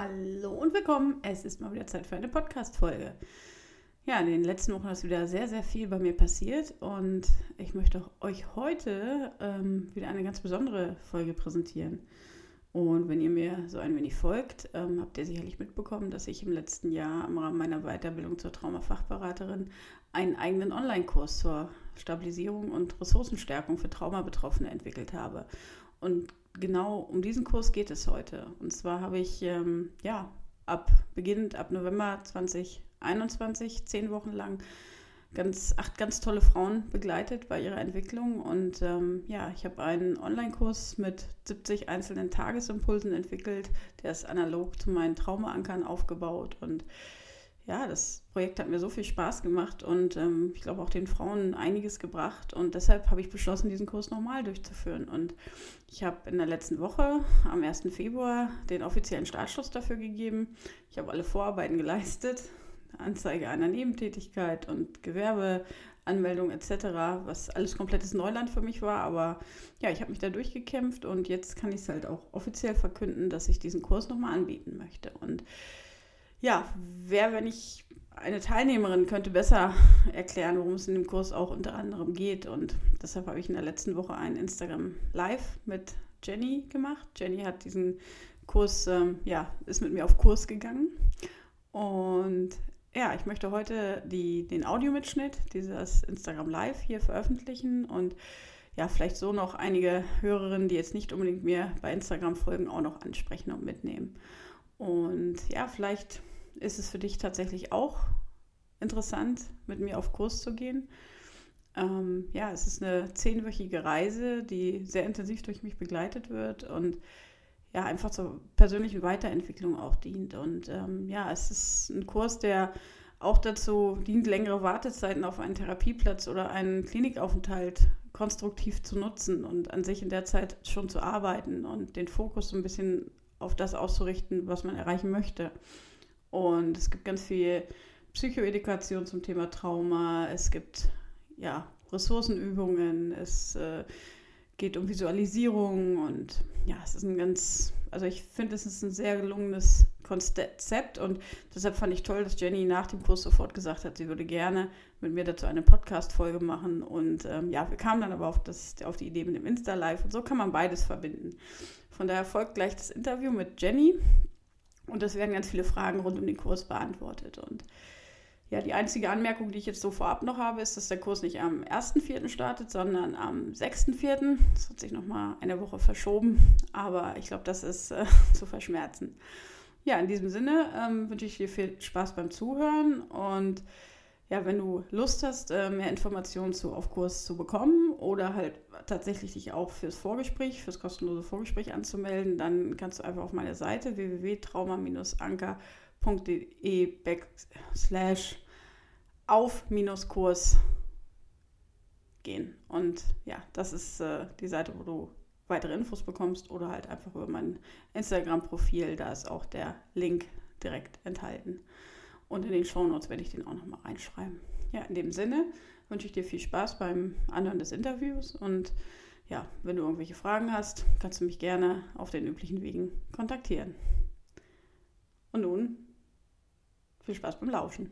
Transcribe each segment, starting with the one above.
Hallo und willkommen. Es ist mal wieder Zeit für eine Podcast-Folge. Ja, in den letzten Wochen ist wieder sehr, sehr viel bei mir passiert und ich möchte euch heute ähm, wieder eine ganz besondere Folge präsentieren. Und wenn ihr mir so ein wenig folgt, ähm, habt ihr sicherlich mitbekommen, dass ich im letzten Jahr im Rahmen meiner Weiterbildung zur Traumafachberaterin einen eigenen Online-Kurs zur Stabilisierung und Ressourcenstärkung für Traumabetroffene entwickelt habe. Und genau um diesen Kurs geht es heute. Und zwar habe ich ähm, ja ab beginnend ab November 2021 zehn Wochen lang ganz acht ganz tolle Frauen begleitet bei ihrer Entwicklung und ähm, ja ich habe einen Online-Kurs mit 70 einzelnen Tagesimpulsen entwickelt der ist analog zu meinen Traumaankern aufgebaut und ja, das Projekt hat mir so viel Spaß gemacht und ähm, ich glaube auch den Frauen einiges gebracht. Und deshalb habe ich beschlossen, diesen Kurs nochmal durchzuführen. Und ich habe in der letzten Woche, am 1. Februar, den offiziellen Startschluss dafür gegeben. Ich habe alle Vorarbeiten geleistet, Anzeige einer Nebentätigkeit und Gewerbeanmeldung etc., was alles komplettes Neuland für mich war. Aber ja, ich habe mich da durchgekämpft und jetzt kann ich es halt auch offiziell verkünden, dass ich diesen Kurs nochmal anbieten möchte. Und ja, wer, wenn ich eine Teilnehmerin könnte besser erklären, worum es in dem Kurs auch unter anderem geht. Und deshalb habe ich in der letzten Woche ein Instagram Live mit Jenny gemacht. Jenny hat diesen Kurs, ähm, ja, ist mit mir auf Kurs gegangen. Und ja, ich möchte heute die, den Audiomitschnitt dieses Instagram Live hier veröffentlichen und ja, vielleicht so noch einige Hörerinnen, die jetzt nicht unbedingt mir bei Instagram folgen, auch noch ansprechen und mitnehmen. Und ja, vielleicht ist es für dich tatsächlich auch interessant, mit mir auf Kurs zu gehen. Ähm, ja, es ist eine zehnwöchige Reise, die sehr intensiv durch mich begleitet wird und ja, einfach zur persönlichen Weiterentwicklung auch dient. Und ähm, ja, es ist ein Kurs, der auch dazu dient, längere Wartezeiten auf einen Therapieplatz oder einen Klinikaufenthalt konstruktiv zu nutzen und an sich in der Zeit schon zu arbeiten und den Fokus so ein bisschen auf das auszurichten, was man erreichen möchte. Und es gibt ganz viel Psychoedukation zum Thema Trauma. Es gibt ja Ressourcenübungen. Es äh, geht um Visualisierung und ja, es ist ein ganz, also ich finde, es ist ein sehr gelungenes Konzept und deshalb fand ich toll, dass Jenny nach dem Kurs sofort gesagt hat, sie würde gerne mit mir dazu eine Podcast-Folge machen und ähm, ja, wir kamen dann aber auf, das, auf die Idee mit dem Insta-Live und so kann man beides verbinden. Von daher folgt gleich das Interview mit Jenny und es werden ganz viele Fragen rund um den Kurs beantwortet und ja, die einzige Anmerkung, die ich jetzt so vorab noch habe, ist, dass der Kurs nicht am 1.4. startet, sondern am 6.4. Das hat sich nochmal eine Woche verschoben, aber ich glaube, das ist äh, zu verschmerzen. Ja, in diesem Sinne ähm, wünsche ich dir viel Spaß beim Zuhören und ja, wenn du Lust hast, äh, mehr Informationen zu auf Kurs zu bekommen oder halt tatsächlich dich auch fürs Vorgespräch, fürs kostenlose Vorgespräch anzumelden, dann kannst du einfach auf meine Seite www.trauma-anker.de backslash auf-kurs gehen. Und ja, das ist äh, die Seite, wo du weitere Infos bekommst oder halt einfach über mein Instagram-Profil. Da ist auch der Link direkt enthalten. Und in den Shownotes werde ich den auch nochmal reinschreiben. Ja, in dem Sinne wünsche ich dir viel Spaß beim Anhören des Interviews und ja, wenn du irgendwelche Fragen hast, kannst du mich gerne auf den üblichen Wegen kontaktieren. Und nun viel Spaß beim Lauschen.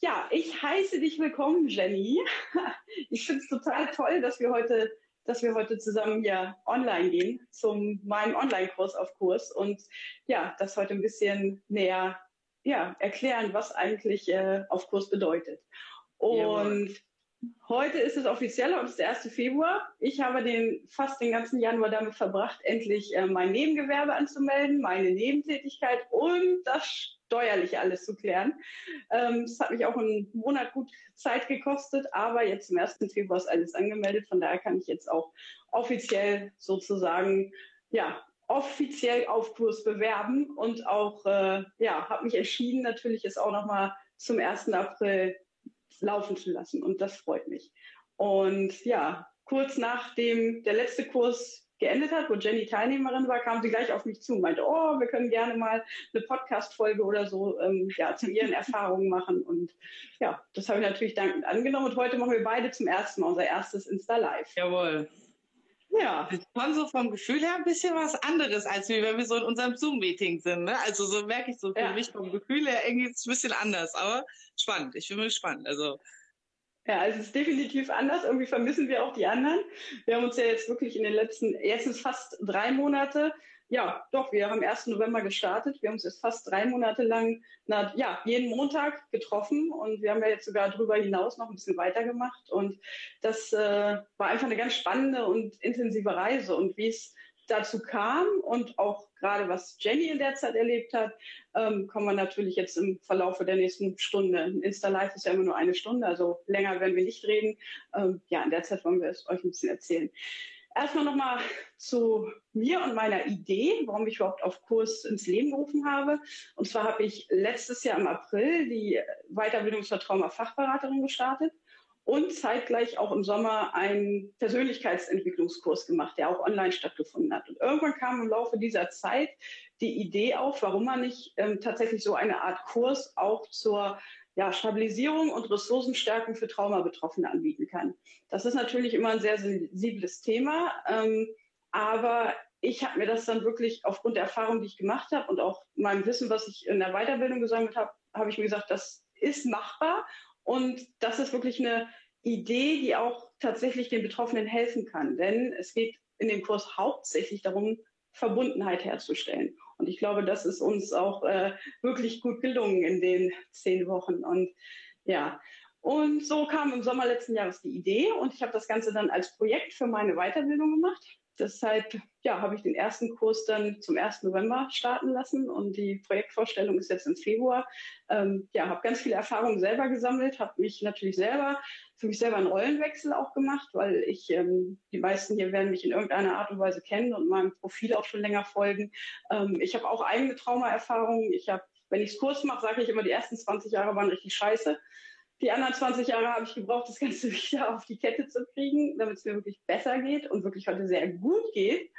Ja, ich heiße dich willkommen, Jenny. Ich finde es total toll, dass wir heute, dass wir heute zusammen hier online gehen zum meinem Online-Kurs auf Kurs und ja, das heute ein bisschen näher ja, erklären, was eigentlich äh, auf Kurs bedeutet. Und Jawohl. Heute ist es offiziell, heute ist der 1. Februar. Ich habe den, fast den ganzen Januar damit verbracht, endlich äh, mein Nebengewerbe anzumelden, meine Nebentätigkeit und das steuerliche alles zu klären. Ähm, das hat mich auch einen Monat gut Zeit gekostet, aber jetzt zum 1. Februar ist alles angemeldet. Von daher kann ich jetzt auch offiziell sozusagen, ja, offiziell auf Kurs bewerben und auch, äh, ja, habe mich entschieden, natürlich ist auch nochmal zum 1. April laufen zu lassen. Und das freut mich. Und ja, kurz nachdem der letzte Kurs geendet hat, wo Jenny Teilnehmerin war, kam sie gleich auf mich zu und meinte, oh, wir können gerne mal eine Podcast-Folge oder so ähm, ja, zu ihren Erfahrungen machen. Und ja, das habe ich natürlich dankend angenommen. Und heute machen wir beide zum ersten Mal unser erstes Insta-Live. Jawohl. Ja, schon so vom Gefühl her ein bisschen was anderes, als wie wenn wir so in unserem Zoom-Meeting sind. Ne? Also so merke ich so für ja. mich vom Gefühl her irgendwie ist es ein bisschen anders, aber spannend. Ich bin gespannt. Also ja, also es ist definitiv anders. Irgendwie vermissen wir auch die anderen. Wir haben uns ja jetzt wirklich in den letzten, ist fast drei Monate, ja, doch, wir haben 1. November gestartet. Wir haben uns jetzt fast drei Monate lang, na, ja, jeden Montag getroffen und wir haben ja jetzt sogar darüber hinaus noch ein bisschen weitergemacht. Und das äh, war einfach eine ganz spannende und intensive Reise. Und wie es dazu kam und auch gerade was Jenny in der Zeit erlebt hat, ähm, kommen wir natürlich jetzt im Verlauf der nächsten Stunde. Ein Insta-Live ist ja immer nur eine Stunde, also länger werden wir nicht reden. Ähm, ja, in der Zeit wollen wir es euch ein bisschen erzählen. Erstmal nochmal zu mir und meiner Idee, warum ich überhaupt auf Kurs ins Leben gerufen habe. Und zwar habe ich letztes Jahr im April die Weiterbildung zur Trauma-Fachberaterin gestartet und zeitgleich auch im Sommer einen Persönlichkeitsentwicklungskurs gemacht, der auch online stattgefunden hat. Und irgendwann kam im Laufe dieser Zeit die Idee auf, warum man nicht ähm, tatsächlich so eine Art Kurs auch zur ja, Stabilisierung und Ressourcenstärkung für Traumabetroffene anbieten kann. Das ist natürlich immer ein sehr sensibles Thema, ähm, aber ich habe mir das dann wirklich aufgrund der Erfahrung, die ich gemacht habe und auch meinem Wissen, was ich in der Weiterbildung gesammelt habe, habe ich mir gesagt, das ist machbar und das ist wirklich eine Idee, die auch tatsächlich den Betroffenen helfen kann. Denn es geht in dem Kurs hauptsächlich darum, Verbundenheit herzustellen. Und ich glaube, das ist uns auch äh, wirklich gut gelungen in den zehn Wochen. Und ja, und so kam im Sommer letzten Jahres die Idee und ich habe das Ganze dann als Projekt für meine Weiterbildung gemacht. Deshalb ja, habe ich den ersten Kurs dann zum 1. November starten lassen und die Projektvorstellung ist jetzt im Februar. Ähm, ja, habe ganz viele Erfahrungen selber gesammelt, habe mich natürlich selber, für mich selber einen Rollenwechsel auch gemacht, weil ich, ähm, die meisten hier werden mich in irgendeiner Art und Weise kennen und meinem Profil auch schon länger folgen. Ähm, ich habe auch eigene Traumaerfahrungen. Ich habe, wenn ich es kurz mache, sage ich immer, die ersten 20 Jahre waren richtig scheiße. Die anderen 20 Jahre habe ich gebraucht, das Ganze wieder auf die Kette zu kriegen, damit es mir wirklich besser geht und wirklich heute sehr gut geht.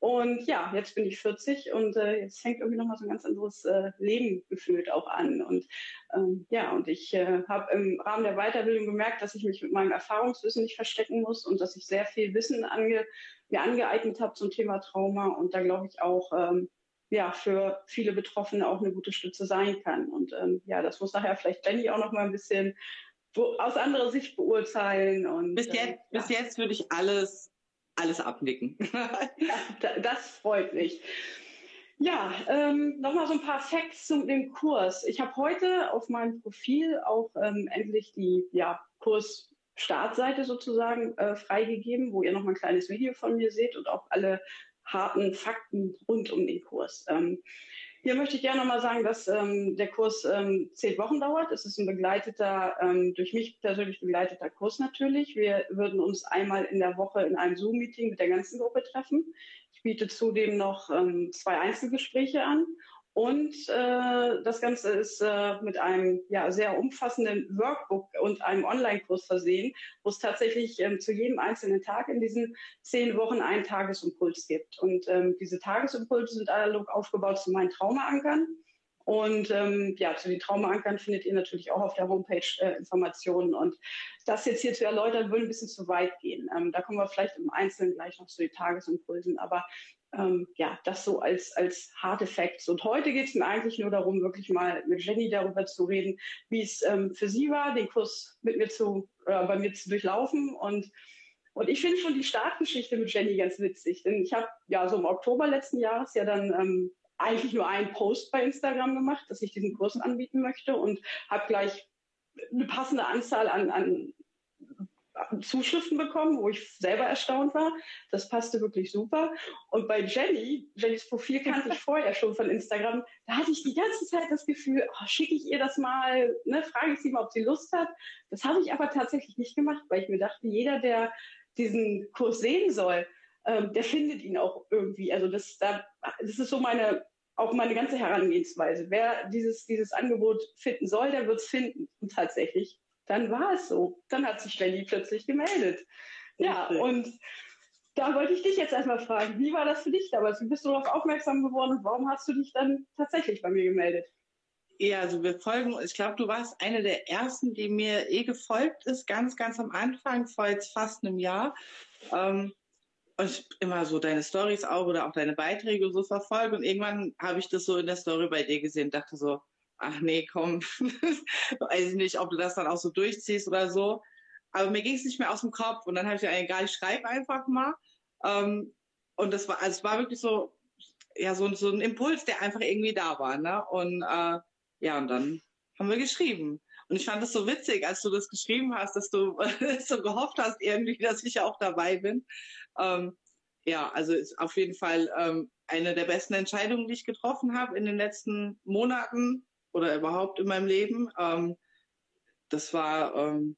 Und ja, jetzt bin ich 40 und äh, jetzt fängt irgendwie nochmal so ein ganz anderes äh, Leben gefühlt auch an. Und ähm, ja, und ich äh, habe im Rahmen der Weiterbildung gemerkt, dass ich mich mit meinem Erfahrungswissen nicht verstecken muss und dass ich sehr viel Wissen ange mir angeeignet habe zum Thema Trauma und da glaube ich auch ähm, ja, für viele Betroffene auch eine gute Stütze sein kann. Und ähm, ja, das muss nachher vielleicht Jenny auch noch mal ein bisschen aus anderer Sicht beurteilen. Und, bis, jetzt, äh, bis jetzt würde ich alles, alles abnicken. ja, das freut mich. Ja, ähm, nochmal so ein paar Facts zu dem Kurs. Ich habe heute auf meinem Profil auch ähm, endlich die ja, Kurs-Startseite sozusagen äh, freigegeben, wo ihr nochmal ein kleines Video von mir seht und auch alle harten Fakten rund um den Kurs. Ähm, hier möchte ich gerne nochmal sagen, dass ähm, der Kurs ähm, zehn Wochen dauert. Es ist ein begleiteter, ähm, durch mich persönlich begleiteter Kurs natürlich. Wir würden uns einmal in der Woche in einem Zoom-Meeting mit der ganzen Gruppe treffen. Ich biete zudem noch ähm, zwei Einzelgespräche an und äh, das Ganze ist äh, mit einem ja, sehr umfassenden Workbook und einem Online-Kurs versehen, wo es tatsächlich ähm, zu jedem einzelnen Tag in diesen zehn Wochen einen Tagesimpuls gibt. Und ähm, diese Tagesimpulse sind analog aufgebaut zu meinen Traumaankern. Und ähm, ja, zu den Traumaankern findet ihr natürlich auch auf der Homepage äh, Informationen. Und das jetzt hier zu erläutern, würde ein bisschen zu weit gehen. Ähm, da kommen wir vielleicht im Einzelnen gleich noch zu den Tagesimpulsen. Aber ähm, ja, das so als, als harte Facts. Und heute geht es mir eigentlich nur darum, wirklich mal mit Jenny darüber zu reden, wie es ähm, für sie war, den Kurs mit mir zu, äh, bei mir zu durchlaufen. Und, und ich finde schon die Startgeschichte mit Jenny ganz witzig. Denn ich habe ja so im Oktober letzten Jahres ja dann ähm, eigentlich nur einen Post bei Instagram gemacht, dass ich diesen Kurs anbieten möchte und habe gleich eine passende Anzahl an, an Zuschriften bekommen, wo ich selber erstaunt war. Das passte wirklich super. Und bei Jenny, Jennys Profil kannte ich vorher schon von Instagram, da hatte ich die ganze Zeit das Gefühl, oh, schicke ich ihr das mal, ne, frage ich sie mal, ob sie Lust hat. Das habe ich aber tatsächlich nicht gemacht, weil ich mir dachte, jeder, der diesen Kurs sehen soll, ähm, der findet ihn auch irgendwie. Also das, da, das ist so meine auch meine ganze Herangehensweise. Wer dieses, dieses Angebot finden soll, der wird es finden. Und tatsächlich dann war es so. Dann hat sich Jenny plötzlich gemeldet. Ja, und da wollte ich dich jetzt erstmal fragen, wie war das für dich damals? Wie bist du darauf aufmerksam geworden und warum hast du dich dann tatsächlich bei mir gemeldet? Ja, also wir folgen, ich glaube, du warst eine der ersten, die mir eh gefolgt ist, ganz, ganz am Anfang, vor jetzt fast einem Jahr. Ähm, und ich immer so deine Stories auch oder auch deine Beiträge so verfolge und irgendwann habe ich das so in der Story bei dir gesehen, dachte so, ach nee, komm, weiß ich nicht, ob du das dann auch so durchziehst oder so. Aber mir ging es nicht mehr aus dem Kopf und dann habe ich ja egal, ich schreibe einfach mal. Ähm, und das war, also es war wirklich so, ja, so, so ein Impuls, der einfach irgendwie da war. Ne? Und äh, ja, und dann haben wir geschrieben. Und ich fand das so witzig, als du das geschrieben hast, dass du so gehofft hast, irgendwie, dass ich auch dabei bin. Ähm, ja, also ist auf jeden Fall ähm, eine der besten Entscheidungen, die ich getroffen habe in den letzten Monaten oder überhaupt in meinem Leben. Ähm, das war ähm,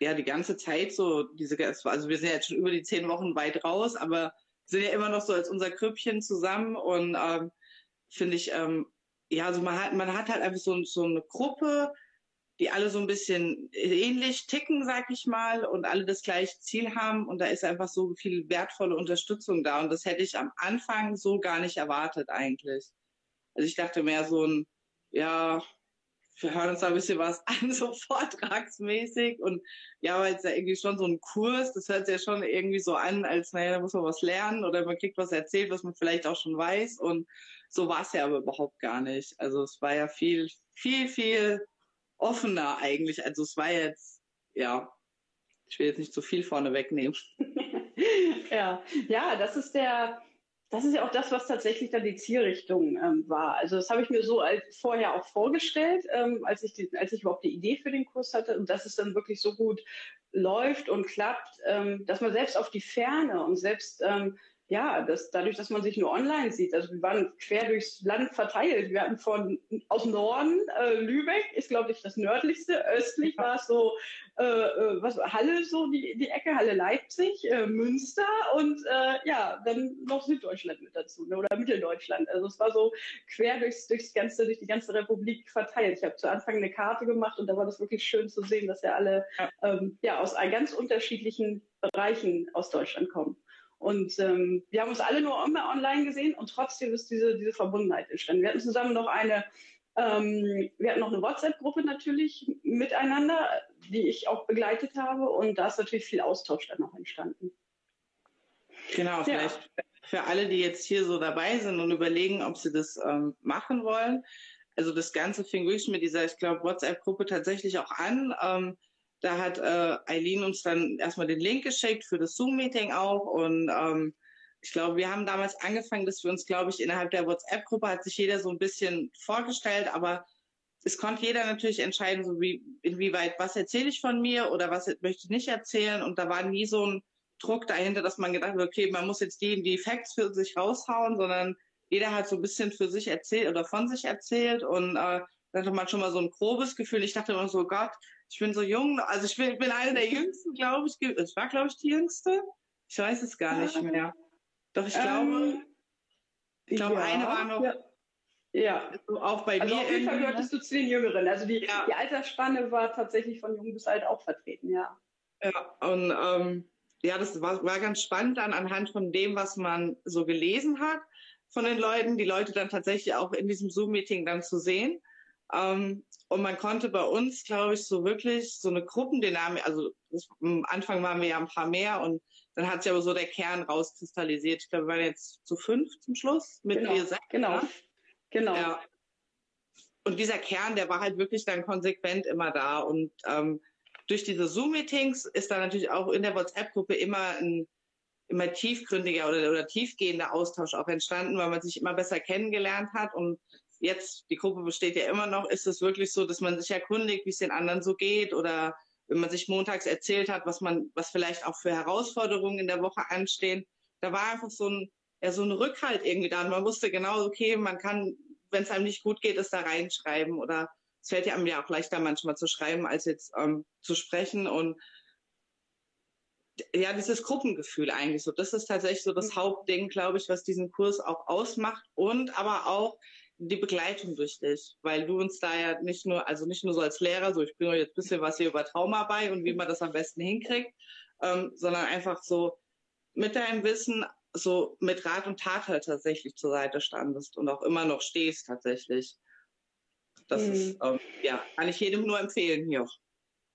ja die ganze Zeit so, diese, also wir sind ja jetzt schon über die zehn Wochen weit raus, aber sind ja immer noch so als unser Krüppchen zusammen und ähm, finde ich, ähm, ja, also man hat, man hat halt einfach so, so eine Gruppe, die alle so ein bisschen ähnlich ticken, sag ich mal, und alle das gleiche Ziel haben. Und da ist einfach so viel wertvolle Unterstützung da. Und das hätte ich am Anfang so gar nicht erwartet eigentlich. Also ich dachte mehr so ein, ja, wir hören uns da ein bisschen was an, so vortragsmäßig. Und ja, weil es ja irgendwie schon so ein Kurs, das hört sich ja schon irgendwie so an, als, naja, da muss man was lernen oder man kriegt was erzählt, was man vielleicht auch schon weiß. Und so war es ja aber überhaupt gar nicht. Also es war ja viel, viel, viel offener eigentlich. Also es war jetzt, ja, ich will jetzt nicht zu viel vorne wegnehmen. ja, ja, das ist der, das ist ja auch das, was tatsächlich dann die Zielrichtung ähm, war. Also das habe ich mir so als, vorher auch vorgestellt, ähm, als, ich die, als ich überhaupt die Idee für den Kurs hatte und dass es dann wirklich so gut läuft und klappt, ähm, dass man selbst auf die Ferne und selbst ähm, ja, das, dadurch, dass man sich nur online sieht, also wir waren quer durchs Land verteilt. Wir hatten von aus Norden, äh, Lübeck ist, glaube ich, das nördlichste, östlich war es so, äh, äh, was Halle, so die, die Ecke, Halle Leipzig, äh, Münster und äh, ja, dann noch Süddeutschland mit dazu ne, oder Mitteldeutschland. Also es war so quer durchs, durchs ganze, durch die ganze Republik verteilt. Ich habe zu Anfang eine Karte gemacht und da war das wirklich schön zu sehen, dass ja alle ähm, ja, aus ganz unterschiedlichen Bereichen aus Deutschland kommen. Und ähm, wir haben uns alle nur immer online gesehen und trotzdem ist diese, diese Verbundenheit entstanden. Wir hatten zusammen noch eine, ähm, wir hatten noch eine WhatsApp-Gruppe natürlich miteinander, die ich auch begleitet habe und da ist natürlich viel Austausch dann noch entstanden. Genau, vielleicht ja. für alle, die jetzt hier so dabei sind und überlegen, ob sie das ähm, machen wollen. Also das Ganze fing wirklich mit dieser, ich glaube, WhatsApp-Gruppe tatsächlich auch an. Ähm, da hat äh, Eileen uns dann erstmal den Link geschickt für das Zoom-Meeting auch. Und ähm, ich glaube, wir haben damals angefangen, dass wir uns, glaube ich, innerhalb der WhatsApp-Gruppe hat sich jeder so ein bisschen vorgestellt, aber es konnte jeder natürlich entscheiden, so wie, inwieweit, was erzähle ich von mir oder was möchte ich nicht erzählen. Und da war nie so ein Druck dahinter, dass man gedacht hat, okay, man muss jetzt die, die Facts für sich raushauen, sondern jeder hat so ein bisschen für sich erzählt oder von sich erzählt und äh, da hatte man schon mal so ein grobes Gefühl. Ich dachte immer so, Gott, ich bin so jung, also ich bin, bin eine der jüngsten, glaube ich. Ich war, glaube ich, die jüngste. Ich weiß es gar nicht mehr. Doch ich glaube, ähm, ich glaube, ja, eine war noch. Ja. ja. Also auch bei also mir. Auf jeden Fall gehörtest du zu den Jüngeren. Also die, ja. die Altersspanne war tatsächlich von jung bis alt auch vertreten, ja. Ja, und ähm, ja, das war, war ganz spannend dann anhand von dem, was man so gelesen hat von den Leuten, die Leute dann tatsächlich auch in diesem Zoom-Meeting dann zu sehen. Ähm, und man konnte bei uns, glaube ich, so wirklich so eine Gruppendynamik, also das, am Anfang waren wir ja ein paar mehr und dann hat sich aber so der Kern rauskristallisiert. Ich glaube, wir waren jetzt zu fünf zum Schluss mit genau, vier sechs. Genau, ne? genau. Ja. Und dieser Kern, der war halt wirklich dann konsequent immer da. Und ähm, durch diese Zoom-Meetings ist da natürlich auch in der WhatsApp-Gruppe immer ein immer tiefgründiger oder, oder tiefgehender Austausch auch entstanden, weil man sich immer besser kennengelernt hat und jetzt, die Gruppe besteht ja immer noch, ist es wirklich so, dass man sich erkundigt, wie es den anderen so geht oder wenn man sich montags erzählt hat, was man, was vielleicht auch für Herausforderungen in der Woche anstehen. Da war einfach so ein, ja, so ein Rückhalt irgendwie da. Und man wusste genau, okay, man kann, wenn es einem nicht gut geht, es da reinschreiben oder es fällt ja einem ja auch leichter manchmal zu schreiben, als jetzt ähm, zu sprechen und ja, dieses Gruppengefühl eigentlich so. Das ist tatsächlich so das mhm. Hauptding, glaube ich, was diesen Kurs auch ausmacht und aber auch die Begleitung durch dich, weil du uns da ja nicht nur, also nicht nur so als Lehrer, so ich bringe euch jetzt ein bisschen was hier über Trauma bei und wie man das am besten hinkriegt, ähm, sondern einfach so mit deinem Wissen so mit Rat und Tat halt tatsächlich zur Seite standest und auch immer noch stehst tatsächlich. Das mhm. ist, ähm, ja, kann ich jedem nur empfehlen hier.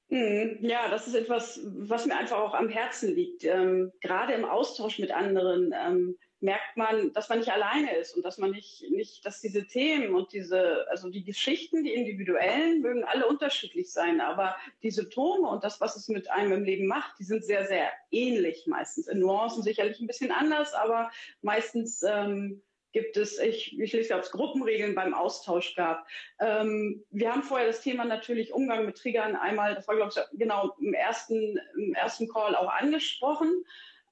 Mhm. Ja, das ist etwas, was mir einfach auch am Herzen liegt. Ähm, gerade im Austausch mit anderen ähm, merkt man, dass man nicht alleine ist und dass man nicht, nicht, dass diese Themen und diese, also die Geschichten, die individuellen, mögen alle unterschiedlich sein, aber die Symptome und das, was es mit einem im Leben macht, die sind sehr, sehr ähnlich meistens. In Nuancen sicherlich ein bisschen anders, aber meistens ähm, gibt es, ich, ich lese, ob es Gruppenregeln beim Austausch gab. Ähm, wir haben vorher das Thema natürlich Umgang mit Triggern einmal, das war, glaube ich, genau im ersten, im ersten Call auch angesprochen.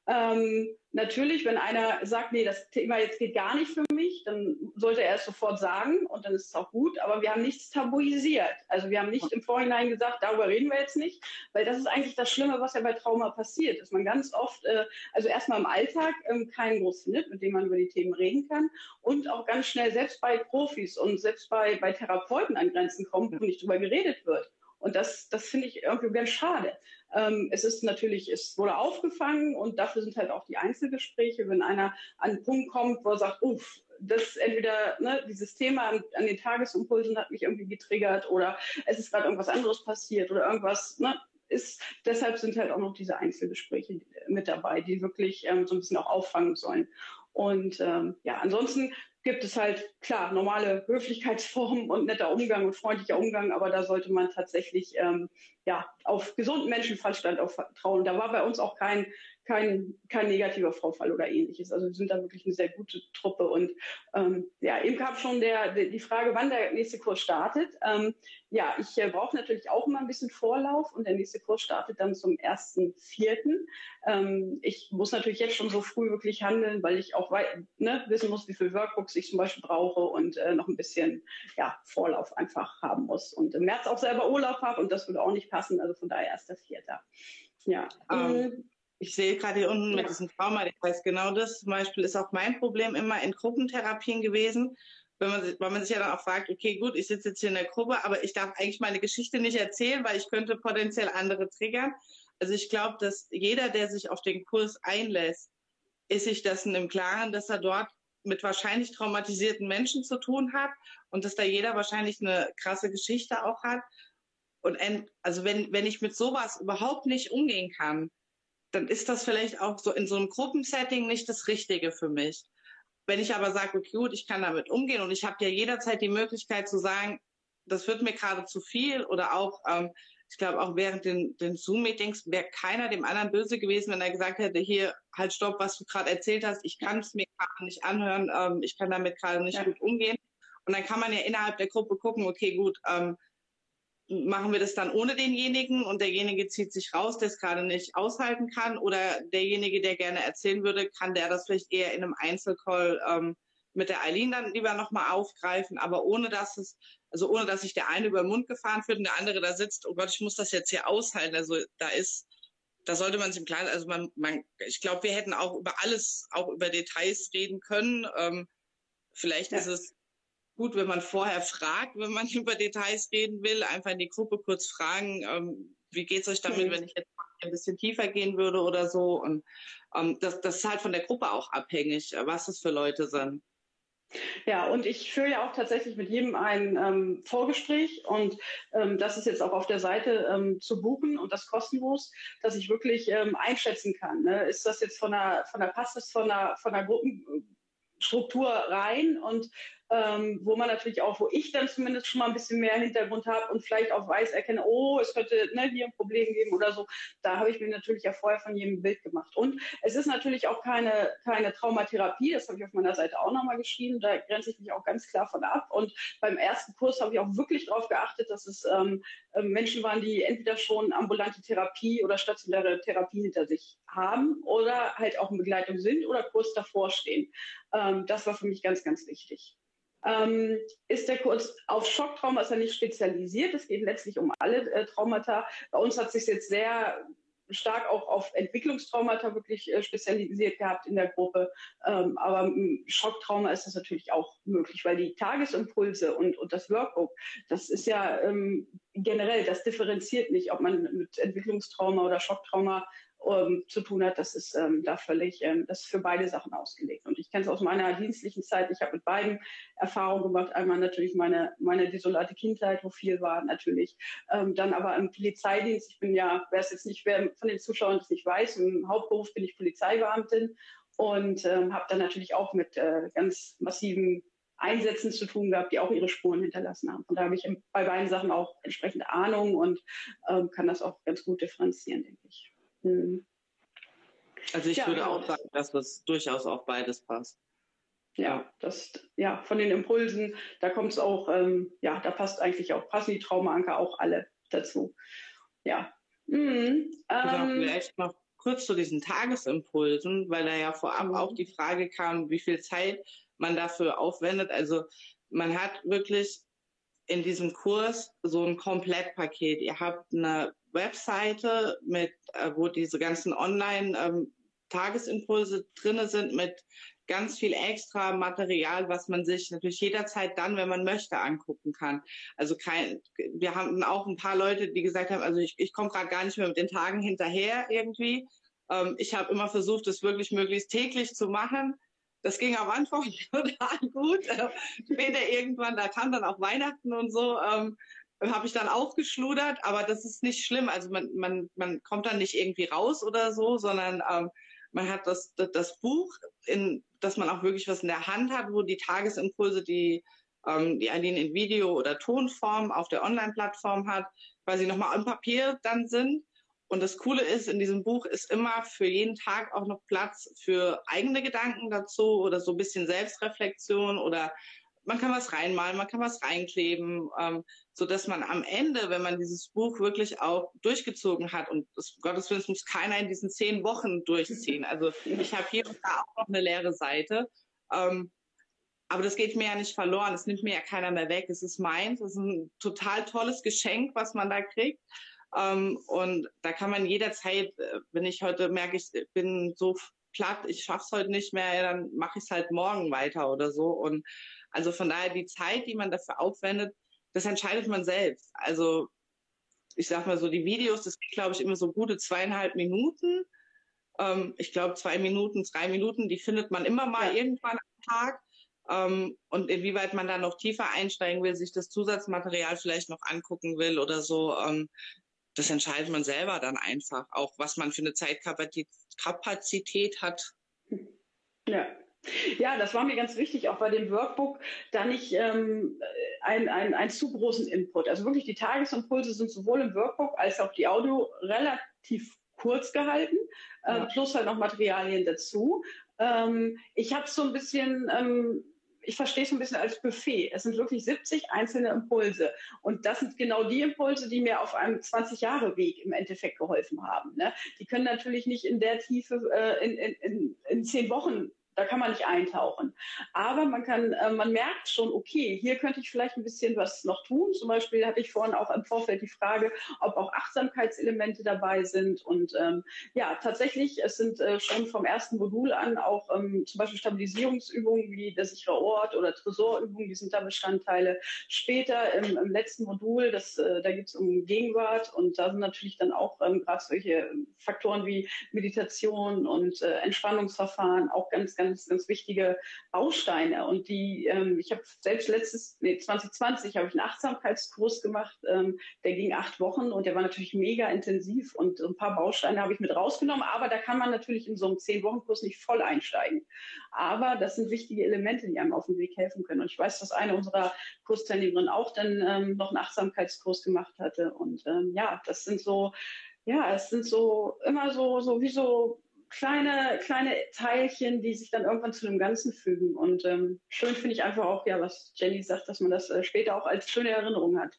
Ähm, natürlich, wenn einer sagt, nee, das Thema jetzt geht gar nicht für mich, dann sollte er es sofort sagen und dann ist es auch gut. Aber wir haben nichts tabuisiert. Also wir haben nicht im Vorhinein gesagt, darüber reden wir jetzt nicht, weil das ist eigentlich das Schlimme, was ja bei Trauma passiert, dass man ganz oft, äh, also erstmal im Alltag ähm, keinen groß findet, mit dem man über die Themen reden kann und auch ganz schnell selbst bei Profis und selbst bei, bei Therapeuten an Grenzen kommt, wo nicht drüber geredet wird. Und das, das finde ich irgendwie ganz schade. Ähm, es ist natürlich, es wurde aufgefangen und dafür sind halt auch die Einzelgespräche, wenn einer an einen Punkt kommt, wo er sagt, uff, das entweder ne, dieses Thema an, an, den Tagesimpulsen hat mich irgendwie getriggert oder es ist gerade irgendwas anderes passiert oder irgendwas, ne, ist, deshalb sind halt auch noch diese Einzelgespräche mit dabei, die wirklich ähm, so ein bisschen auch auffangen sollen. Und ähm, ja, ansonsten gibt es halt klar normale Höflichkeitsformen und netter Umgang und freundlicher Umgang, aber da sollte man tatsächlich ähm, ja auf gesunden Menschenverstand auch vertrauen. Da war bei uns auch kein kein, kein negativer Vorfall oder ähnliches. Also wir sind da wirklich eine sehr gute Truppe. Und ähm, ja, eben kam schon der, die Frage, wann der nächste Kurs startet. Ähm, ja, ich äh, brauche natürlich auch immer ein bisschen Vorlauf und der nächste Kurs startet dann zum 1.4. Ähm, ich muss natürlich jetzt schon so früh wirklich handeln, weil ich auch ne, wissen muss, wie viele Workbooks ich zum Beispiel brauche und äh, noch ein bisschen ja, Vorlauf einfach haben muss. Und im März auch selber Urlaub habe und das würde auch nicht passen. Also von daher 1.4. Ja. Ähm, ich sehe gerade hier unten ja. mit diesem Trauma, das heißt genau das zum Beispiel ist auch mein Problem immer in Gruppentherapien gewesen, wenn man, weil man sich ja dann auch fragt, okay, gut, ich sitze jetzt hier in der Gruppe, aber ich darf eigentlich meine Geschichte nicht erzählen, weil ich könnte potenziell andere triggern. Also ich glaube, dass jeder, der sich auf den Kurs einlässt, ist sich dessen im Klaren, dass er dort mit wahrscheinlich traumatisierten Menschen zu tun hat und dass da jeder wahrscheinlich eine krasse Geschichte auch hat. Und also wenn, wenn ich mit sowas überhaupt nicht umgehen kann, dann ist das vielleicht auch so in so einem Gruppensetting nicht das Richtige für mich. Wenn ich aber sage, okay, gut, ich kann damit umgehen und ich habe ja jederzeit die Möglichkeit zu sagen, das wird mir gerade zu viel oder auch, ähm, ich glaube auch während den, den Zoom-Meetings wäre keiner dem anderen böse gewesen, wenn er gesagt hätte, hier, halt stopp, was du gerade erzählt hast, ich kann es mir gerade nicht anhören, ähm, ich kann damit gerade nicht ja. gut umgehen. Und dann kann man ja innerhalb der Gruppe gucken, okay, gut, ähm, machen wir das dann ohne denjenigen und derjenige zieht sich raus, der es gerade nicht aushalten kann oder derjenige, der gerne erzählen würde, kann der das vielleicht eher in einem Einzelcall ähm, mit der Eileen dann lieber nochmal aufgreifen, aber ohne dass es, also ohne dass sich der eine über den Mund gefahren wird und der andere da sitzt, oh Gott, ich muss das jetzt hier aushalten. Also da ist, da sollte man sich im Klaren, also man, man ich glaube, wir hätten auch über alles, auch über Details reden können. Ähm, vielleicht ja. ist es gut, wenn man vorher fragt, wenn man über Details reden will, einfach in die Gruppe kurz fragen, ähm, wie geht's euch damit, mhm. wenn ich jetzt ein bisschen tiefer gehen würde oder so. Und ähm, das, das ist halt von der Gruppe auch abhängig, was es für Leute sind. Ja, und ich führe ja auch tatsächlich mit jedem ein ähm, Vorgespräch und ähm, das ist jetzt auch auf der Seite ähm, zu buchen und das kostenlos, dass ich wirklich ähm, einschätzen kann. Ne? Ist das jetzt von der, von der Passes, von der, von der Gruppenstruktur rein und ähm, wo man natürlich auch, wo ich dann zumindest schon mal ein bisschen mehr Hintergrund habe und vielleicht auch weiß, erkenne, oh, es könnte ne, hier ein Problem geben oder so. Da habe ich mir natürlich ja vorher von jedem Bild gemacht. Und es ist natürlich auch keine, keine Traumatherapie, das habe ich auf meiner Seite auch nochmal geschrieben, da grenze ich mich auch ganz klar von ab. Und beim ersten Kurs habe ich auch wirklich darauf geachtet, dass es ähm, ähm, Menschen waren, die entweder schon ambulante Therapie oder stationäre Therapie hinter sich haben oder halt auch in Begleitung sind oder kurz davor stehen. Ähm, das war für mich ganz, ganz wichtig ähm, ist der Kurs auf Schocktrauma ist er nicht spezialisiert. Es geht letztlich um alle äh, Traumata. Bei uns hat sich jetzt sehr stark auch auf Entwicklungstraumata wirklich äh, spezialisiert gehabt in der Gruppe. Ähm, aber Schocktrauma ist das natürlich auch möglich, weil die Tagesimpulse und, und das Workbook, das ist ja ähm, generell, das differenziert nicht, ob man mit Entwicklungstrauma oder Schocktrauma ähm, zu tun hat, das ist ähm, da völlig, ähm, das ist für beide Sachen ausgelegt. Und ich kenne es aus meiner dienstlichen Zeit. Ich habe mit beiden Erfahrungen gemacht. Einmal natürlich meine, meine desolate Kindheit, wo viel war natürlich. Ähm, dann aber im Polizeidienst. Ich bin ja, wer es jetzt nicht, wer von den Zuschauern das nicht weiß, im Hauptberuf bin ich Polizeibeamtin und ähm, habe dann natürlich auch mit äh, ganz massiven Einsätzen zu tun gehabt, die auch ihre Spuren hinterlassen haben. Und da habe ich bei beiden Sachen auch entsprechende Ahnung und ähm, kann das auch ganz gut differenzieren, denke ich. Hm. Also ich ja, würde auch sagen, dass das durchaus auch beides passt. Ja, das, ja, von den Impulsen, da kommt es auch, ähm, ja, da passt eigentlich auch, passen die Traumaanker auch alle dazu. Ja. Mhm. Ähm, vielleicht noch kurz zu diesen Tagesimpulsen, weil da ja vorab mhm. auch die Frage kam, wie viel Zeit man dafür aufwendet. Also man hat wirklich in diesem Kurs so ein Komplettpaket. Ihr habt eine Webseite mit, äh, wo diese ganzen Online-Tagesimpulse ähm, drinne sind mit ganz viel extra Material, was man sich natürlich jederzeit dann, wenn man möchte, angucken kann. Also kein, wir haben auch ein paar Leute, die gesagt haben, also ich, ich komme gerade gar nicht mehr mit den Tagen hinterher irgendwie. Ähm, ich habe immer versucht, es wirklich möglichst täglich zu machen. Das ging am Anfang total gut. Äh, später irgendwann, da kam dann auch Weihnachten und so, ähm, habe ich dann aufgeschludert, aber das ist nicht schlimm. Also man, man, man kommt dann nicht irgendwie raus oder so, sondern ähm, man hat das, das, das Buch, in, dass man auch wirklich was in der Hand hat, wo die Tagesimpulse, die ähm, die Aline in Video- oder Tonform auf der Online-Plattform hat, quasi nochmal im Papier dann sind. Und das Coole ist, in diesem Buch ist immer für jeden Tag auch noch Platz für eigene Gedanken dazu oder so ein bisschen Selbstreflexion oder man kann was reinmalen, man kann was reinkleben, ähm, so dass man am Ende, wenn man dieses Buch wirklich auch durchgezogen hat und das, Gottes Willen muss keiner in diesen zehn Wochen durchziehen. Also ich habe hier und da auch noch eine leere Seite. Ähm, aber das geht mir ja nicht verloren. Es nimmt mir ja keiner mehr weg. Es ist meins. Es ist ein total tolles Geschenk, was man da kriegt. Ähm, und da kann man jederzeit, äh, wenn ich heute merke, ich bin so platt, ich schaff's heute nicht mehr, dann mache ich es halt morgen weiter oder so. Und also von daher die Zeit, die man dafür aufwendet, das entscheidet man selbst. Also ich sag mal so, die Videos, das geht, glaube ich, immer so gute zweieinhalb Minuten. Ähm, ich glaube, zwei Minuten, drei Minuten, die findet man immer mal ja. irgendwann am Tag. Ähm, und inwieweit man da noch tiefer einsteigen will, sich das Zusatzmaterial vielleicht noch angucken will oder so, ähm, das entscheidet man selber dann einfach, auch was man für eine Zeitkapazität hat. Ja. Ja, das war mir ganz wichtig, auch bei dem Workbook, da nicht ähm, einen, einen zu großen Input. Also wirklich die Tagesimpulse sind sowohl im Workbook als auch die Audio relativ kurz gehalten, äh, ja. plus halt noch Materialien dazu. Ähm, ich habe so ein bisschen ähm, ich verstehe es ein bisschen als Buffet. Es sind wirklich 70 einzelne Impulse. Und das sind genau die Impulse, die mir auf einem 20-Jahre-Weg im Endeffekt geholfen haben. Ne? Die können natürlich nicht in der Tiefe äh, in, in, in, in zehn Wochen da kann man nicht eintauchen. Aber man kann, äh, man merkt schon, okay, hier könnte ich vielleicht ein bisschen was noch tun. Zum Beispiel hatte ich vorhin auch im Vorfeld die Frage, ob auch Achtsamkeitselemente dabei sind. Und ähm, ja, tatsächlich, es sind äh, schon vom ersten Modul an auch ähm, zum Beispiel Stabilisierungsübungen wie der sichere Ort oder Tresorübungen, die sind da Bestandteile. Später im, im letzten Modul, das, äh, da geht es um Gegenwart und da sind natürlich dann auch ähm, gerade solche Faktoren wie Meditation und äh, Entspannungsverfahren auch ganz, ganz ganz, ganz wichtige Bausteine. Und die, ähm, ich habe selbst letztes, nee, 2020 habe ich einen Achtsamkeitskurs gemacht, ähm, der ging acht Wochen und der war natürlich mega intensiv und ein paar Bausteine habe ich mit rausgenommen. Aber da kann man natürlich in so einem Zehn-Wochen-Kurs nicht voll einsteigen. Aber das sind wichtige Elemente, die einem auf dem Weg helfen können. Und ich weiß, dass eine unserer Kursteilnehmerinnen auch dann ähm, noch einen Achtsamkeitskurs gemacht hatte. Und ähm, ja, das sind so, ja, es sind so immer so, so wie so kleine, kleine Teilchen, die sich dann irgendwann zu einem Ganzen fügen. Und ähm, schön finde ich einfach auch, ja, was Jenny sagt, dass man das äh, später auch als schöne Erinnerung hat.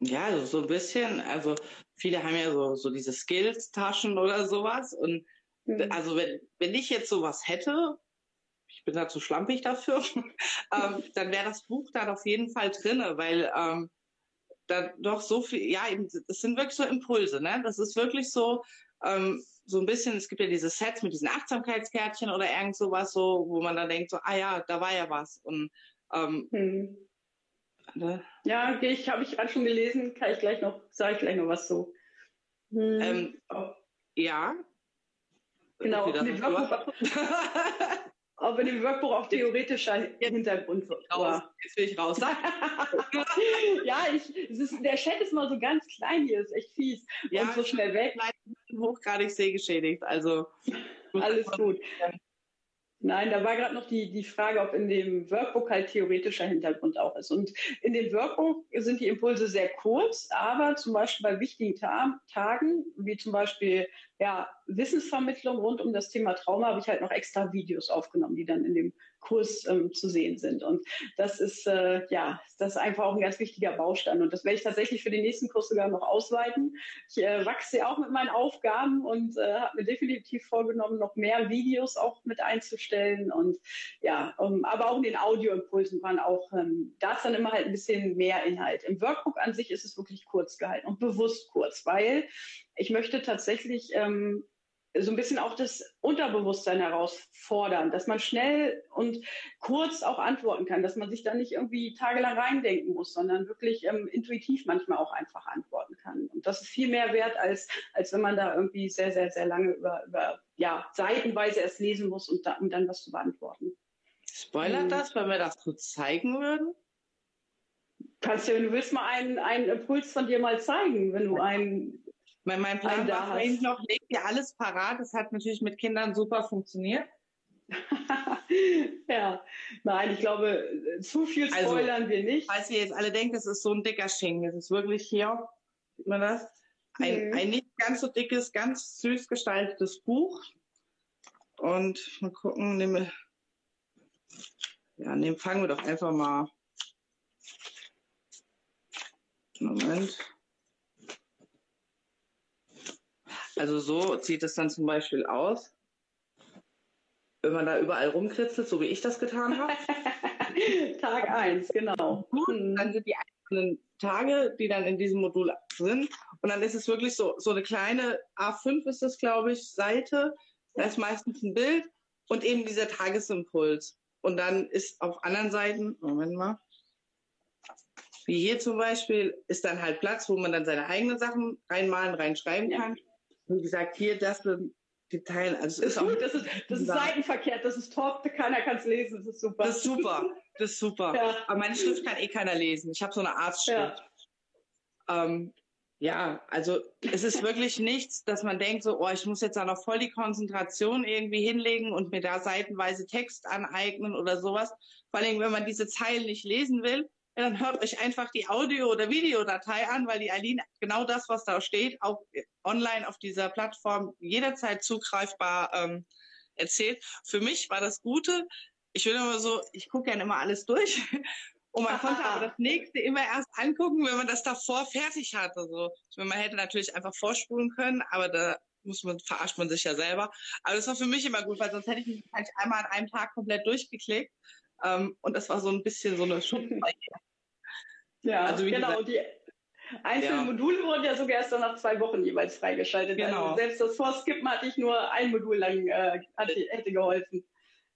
Ja, also so ein bisschen. Also viele haben ja so, so diese Skills-Taschen oder sowas. Und mhm. also wenn, wenn ich jetzt sowas hätte, ich bin da zu schlampig dafür, ähm, dann wäre das Buch da auf jeden Fall drin, weil ähm, da doch so viel, ja, eben, das sind wirklich so Impulse, ne? Das ist wirklich so, ähm, so ein bisschen, es gibt ja diese Sets mit diesen Achtsamkeitskärtchen oder irgend sowas, so, wo man dann denkt, so, ah ja, da war ja was. Und ähm, hm. ne? ja, ich habe ich gerade schon gelesen, kann ich gleich noch, sage ich gleich noch was so. Hm. Ähm, Ja. Genau. Ob in dem Workbook auch theoretischer Hintergrund war. Jetzt will ich raus. ja, ich, ist, der Chat ist mal so ganz klein hier, ist echt fies. Ja, und so schnell weg. Hochgradig sehgeschädigt, also. Alles gut. Nein, da war gerade noch die, die Frage, ob in dem Workbook halt theoretischer Hintergrund auch ist. Und in dem Workbook sind die Impulse sehr kurz, aber zum Beispiel bei wichtigen Ta Tagen, wie zum Beispiel ja, Wissensvermittlung rund um das Thema Trauma, habe ich halt noch extra Videos aufgenommen, die dann in dem Kurs ähm, zu sehen sind. Und das ist, äh, ja, das ist einfach auch ein ganz wichtiger Baustein. Und das werde ich tatsächlich für den nächsten Kurs sogar noch ausweiten. Ich äh, wachse ja auch mit meinen Aufgaben und äh, habe mir definitiv vorgenommen, noch mehr Videos auch mit einzustellen. Und ja, um, aber auch in den Audioimpulsen waren auch, ähm, da ist dann immer halt ein bisschen mehr Inhalt. Im Workbook an sich ist es wirklich kurz gehalten und bewusst kurz, weil ich möchte tatsächlich ähm, so ein bisschen auch das Unterbewusstsein herausfordern, dass man schnell und kurz auch antworten kann, dass man sich da nicht irgendwie tagelang reindenken muss, sondern wirklich ähm, intuitiv manchmal auch einfach antworten kann. Und das ist viel mehr wert, als, als wenn man da irgendwie sehr, sehr, sehr lange über, über ja, seitenweise erst lesen muss, und da, um dann was zu beantworten. Spoilert das, wenn wir das kurz zeigen würden? Kannst du, wenn du willst, mal einen, einen Impuls von dir mal zeigen, wenn du einen mein, mein Plan war vorhin noch, legt ihr alles parat. Das hat natürlich mit Kindern super funktioniert. ja, nein, ich glaube, zu viel also, spoilern also, wir nicht. Falls ihr jetzt alle denkt, es ist so ein dicker Schinken. Es ist wirklich hier, sieht man das? Ein, mhm. ein nicht ganz so dickes, ganz süß gestaltetes Buch. Und mal gucken, nehmen ja, nehmen, fangen wir doch einfach mal. Moment. Also so sieht es dann zum Beispiel aus, wenn man da überall rumkritzelt, so wie ich das getan habe. Tag 1, genau. Und dann sind die einzelnen Tage, die dann in diesem Modul sind. Und dann ist es wirklich so, so eine kleine A5 ist das, glaube ich, Seite. Da ist meistens ein Bild und eben dieser Tagesimpuls. Und dann ist auf anderen Seiten, Moment mal, wie hier zum Beispiel, ist dann halt Platz, wo man dann seine eigenen Sachen reinmalen, reinschreiben kann. Wie gesagt, hier das Teile. Also ist, ist gut, das ist, das ist seitenverkehrt, das ist top, keiner kann es lesen, das ist super. Das ist super, das ist super. Ja. Aber meine Schrift kann eh keiner lesen. Ich habe so eine Arztschrift. Ja. Ähm, ja, also es ist wirklich nichts, dass man denkt, so, oh, ich muss jetzt da noch voll die Konzentration irgendwie hinlegen und mir da seitenweise Text aneignen oder sowas. Vor allem, wenn man diese Zeilen nicht lesen will, ja, dann hört euch einfach die Audio- oder Videodatei an, weil die Aline genau das, was da steht, auch online auf dieser Plattform jederzeit zugreifbar ähm, erzählt. Für mich war das Gute, ich will immer so, ich gucke ja immer alles durch. Und man konnte aber das nächste immer erst angucken, wenn man das davor fertig hatte. So. Man hätte natürlich einfach vorspulen können, aber da muss man, verarscht man sich ja selber. Aber das war für mich immer gut, weil sonst hätte ich mich halt einmal an einem Tag komplett durchgeklickt. Ähm, und das war so ein bisschen so eine Schutzweite. Ja, also genau. Die einzelnen ja. Module wurden ja sogar erst nach zwei Wochen jeweils freigeschaltet. Also genau. Also selbst das Vorskippen hatte ich nur ein Modul lang, äh, hatte, hätte geholfen.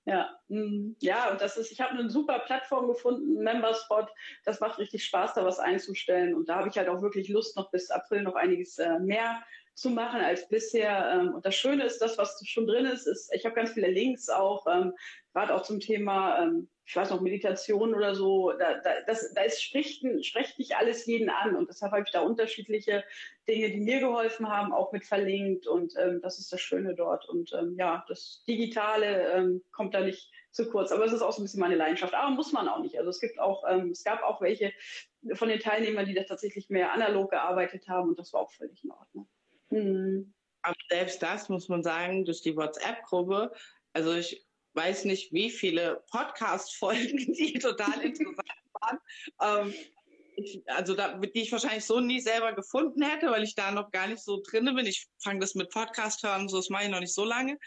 Ja, mm, ja, und das ist, ich habe eine super Plattform gefunden, Memberspot. Das macht richtig Spaß, da was einzustellen. Und da habe ich halt auch wirklich Lust, noch bis April noch einiges äh, mehr zu machen als bisher. Ähm, und das Schöne ist, das, was schon drin ist, ist, ich habe ganz viele Links auch, ähm, gerade auch zum Thema, ähm, ich weiß noch, Meditation oder so. Da, da, das, da ist, spricht, spricht nicht alles jeden an. Und deshalb habe ich da unterschiedliche Dinge, die mir geholfen haben, auch mit verlinkt. Und ähm, das ist das Schöne dort. Und ähm, ja, das Digitale ähm, kommt da nicht zu kurz. Aber es ist auch so ein bisschen meine Leidenschaft. Aber muss man auch nicht. Also es gibt auch, ähm, es gab auch welche von den Teilnehmern, die da tatsächlich mehr analog gearbeitet haben. Und das war auch völlig in Ordnung. Mhm. Aber selbst das muss man sagen, durch die WhatsApp-Gruppe, also ich weiß nicht, wie viele Podcast-Folgen, die total interessant waren. Ähm, ich, also da, die ich wahrscheinlich so nie selber gefunden hätte, weil ich da noch gar nicht so drin bin. Ich fange das mit Podcast hören, so das mache ich noch nicht so lange.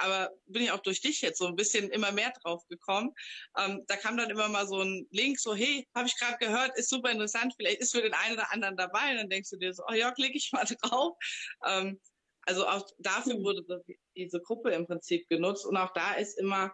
Aber bin ich auch durch dich jetzt so ein bisschen immer mehr drauf gekommen. Ähm, da kam dann immer mal so ein Link, so, hey, habe ich gerade gehört, ist super interessant, vielleicht ist für den einen oder anderen dabei. Und dann denkst du dir so, oh ja, klicke ich mal drauf. Ähm, also auch dafür hm. wurde diese Gruppe im Prinzip genutzt. Und auch da ist immer,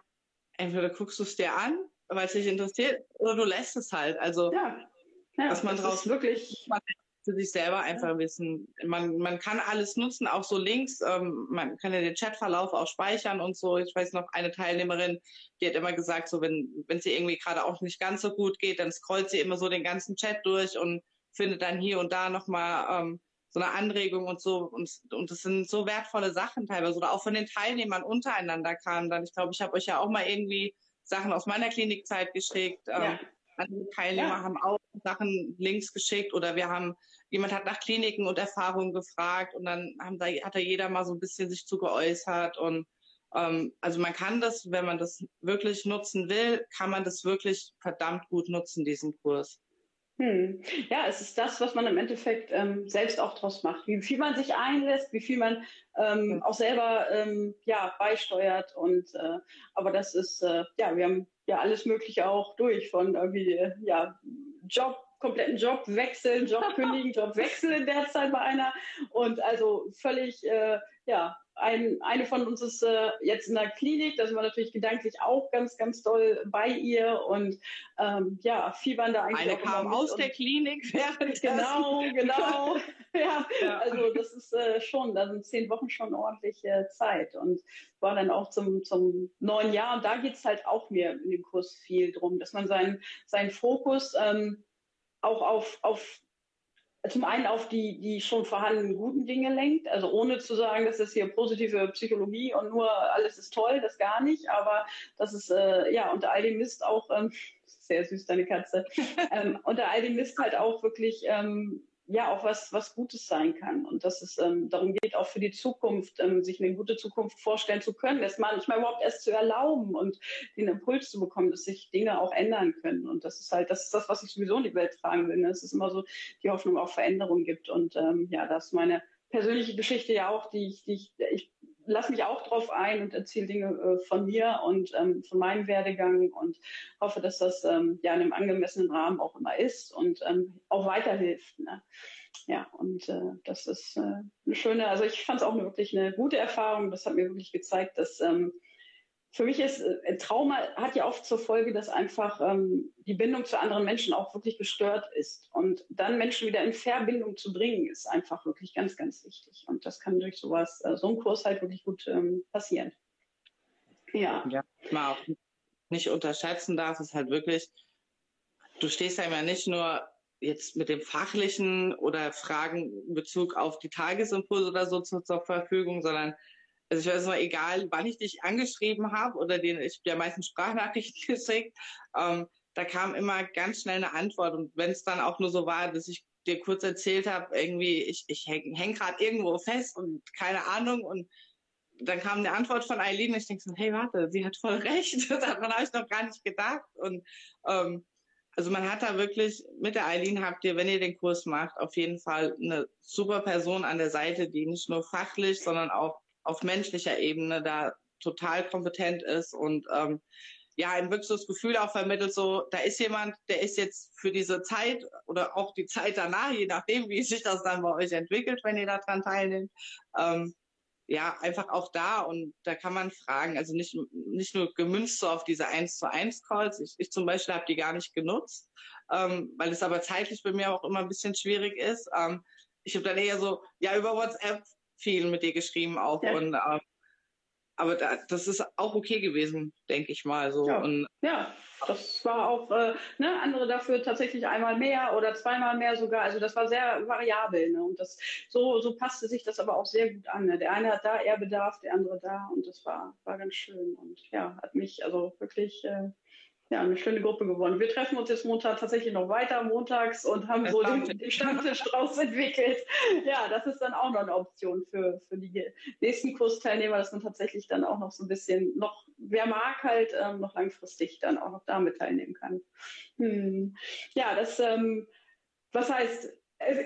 entweder guckst du es dir an, weil es dich interessiert, oder du lässt es halt. Also, ja, ja was man draus wirklich für sich selber einfach wissen. Man, man kann alles nutzen, auch so Links. Ähm, man kann ja den Chatverlauf auch speichern und so. Ich weiß noch, eine Teilnehmerin, die hat immer gesagt, so wenn wenn sie irgendwie gerade auch nicht ganz so gut geht, dann scrollt sie immer so den ganzen Chat durch und findet dann hier und da nochmal ähm, so eine Anregung und so. Und, und das sind so wertvolle Sachen teilweise. Oder auch von den Teilnehmern untereinander kamen dann. Ich glaube, ich habe euch ja auch mal irgendwie Sachen aus meiner Klinikzeit geschickt. Ähm, ja. Andere Teilnehmer ja. haben auch Sachen Links geschickt oder wir haben, jemand hat nach Kliniken und Erfahrungen gefragt und dann haben da, hat da jeder mal so ein bisschen sich zu geäußert und ähm, also man kann das, wenn man das wirklich nutzen will, kann man das wirklich verdammt gut nutzen, diesen Kurs. Hm. Ja, es ist das, was man im Endeffekt ähm, selbst auch draus macht. Wie viel man sich einlässt, wie viel man ähm, auch selber ähm, ja, beisteuert. Und äh, aber das ist, äh, ja, wir haben ja alles Mögliche auch durch, von irgendwie äh, ja, Job, kompletten Job wechseln, Job kündigen, Job wechseln in der Zeit bei einer. Und also völlig äh, ja, ein, eine von uns ist äh, jetzt in der Klinik, da sind wir natürlich gedanklich auch ganz, ganz doll bei ihr und ähm, ja, fiebern da eigentlich. Eine kam aus der Klinik während Genau, genau. ja, ja, also das ist äh, schon, da sind zehn Wochen schon ordentliche Zeit und war dann auch zum, zum neuen Jahr und da geht es halt auch mir in dem Kurs viel drum, dass man seinen, seinen Fokus ähm, auch auf, auf zum einen auf die, die schon vorhandenen guten Dinge lenkt, also ohne zu sagen, dass das hier positive Psychologie und nur alles ist toll, das gar nicht, aber das ist äh, ja unter all dem Mist auch, ähm, sehr süß deine Katze, ähm, unter all dem Mist halt auch wirklich ähm, ja auch was, was Gutes sein kann. Und dass es ähm, darum geht, auch für die Zukunft, ähm, sich eine gute Zukunft vorstellen zu können, das manchmal überhaupt erst zu erlauben und den Impuls zu bekommen, dass sich Dinge auch ändern können. Und das ist halt, das ist das, was ich sowieso in die Welt tragen will. Ne? Es ist immer so die Hoffnung auf Veränderung gibt. Und ähm, ja, das ist meine persönliche Geschichte ja auch, die ich, die ich, ich lasse mich auch drauf ein und erzähle Dinge äh, von mir und ähm, von meinem Werdegang und hoffe, dass das ähm, ja in einem angemessenen Rahmen auch immer ist und ähm, auch weiterhilft. Ne? Ja, und äh, das ist äh, eine schöne, also ich fand es auch wirklich eine gute Erfahrung. Das hat mir wirklich gezeigt, dass ähm, für mich ist äh, Trauma hat ja oft zur Folge, dass einfach ähm, die Bindung zu anderen Menschen auch wirklich gestört ist. Und dann Menschen wieder in Verbindung zu bringen, ist einfach wirklich ganz, ganz wichtig. Und das kann durch sowas, äh, so ein Kurs halt wirklich gut ähm, passieren. Ja. Ja, man auch nicht unterschätzen darf, ist halt wirklich, du stehst ja immer nicht nur jetzt mit dem fachlichen oder Fragen in Bezug auf die Tagesimpulse oder so zur, zur Verfügung, sondern also ich weiß noch, egal wann ich dich angeschrieben habe oder den, ich ja meistens Sprachnachrichten geschickt, ähm, da kam immer ganz schnell eine Antwort. Und wenn es dann auch nur so war, dass ich dir kurz erzählt habe, irgendwie, ich, ich hänge häng gerade irgendwo fest und keine Ahnung und dann kam eine Antwort von Eileen und ich denke so, hey, warte, sie hat voll recht. Daran habe ich noch gar nicht gedacht. Und ähm, also man hat da wirklich, mit der Eileen habt ihr, wenn ihr den Kurs macht, auf jeden Fall eine super Person an der Seite, die nicht nur fachlich, sondern auch auf menschlicher Ebene da total kompetent ist und ähm, ja, ein wirklich so das Gefühl auch vermittelt, so, da ist jemand, der ist jetzt für diese Zeit oder auch die Zeit danach, je nachdem, wie sich das dann bei euch entwickelt, wenn ihr daran teilnehmt, ähm, ja, einfach auch da und da kann man fragen, also nicht, nicht nur gemünzt so auf diese 1 zu 1 Calls, ich, ich zum Beispiel habe die gar nicht genutzt, ähm, weil es aber zeitlich bei mir auch immer ein bisschen schwierig ist. Ähm, ich habe dann eher so, ja, über WhatsApp viel mit dir geschrieben auch. Ja. Und, äh, aber da, das ist auch okay gewesen, denke ich mal. So. Ja. Und, ja, das war auch, äh, ne, andere dafür tatsächlich einmal mehr oder zweimal mehr sogar. Also das war sehr variabel. Ne? Und das so, so passte sich das aber auch sehr gut an. Ne? Der eine hat da eher Bedarf, der andere da und das war, war ganz schön. Und ja, hat mich also wirklich äh, ja, eine schöne Gruppe geworden. Wir treffen uns jetzt Montag tatsächlich noch weiter montags und haben so den, den Stammtisch draus entwickelt. Ja, das ist dann auch noch eine Option für, für die nächsten Kursteilnehmer, dass man tatsächlich dann auch noch so ein bisschen noch, wer mag halt, ähm, noch langfristig dann auch noch damit teilnehmen kann. Hm. Ja, das, ähm, was heißt, es,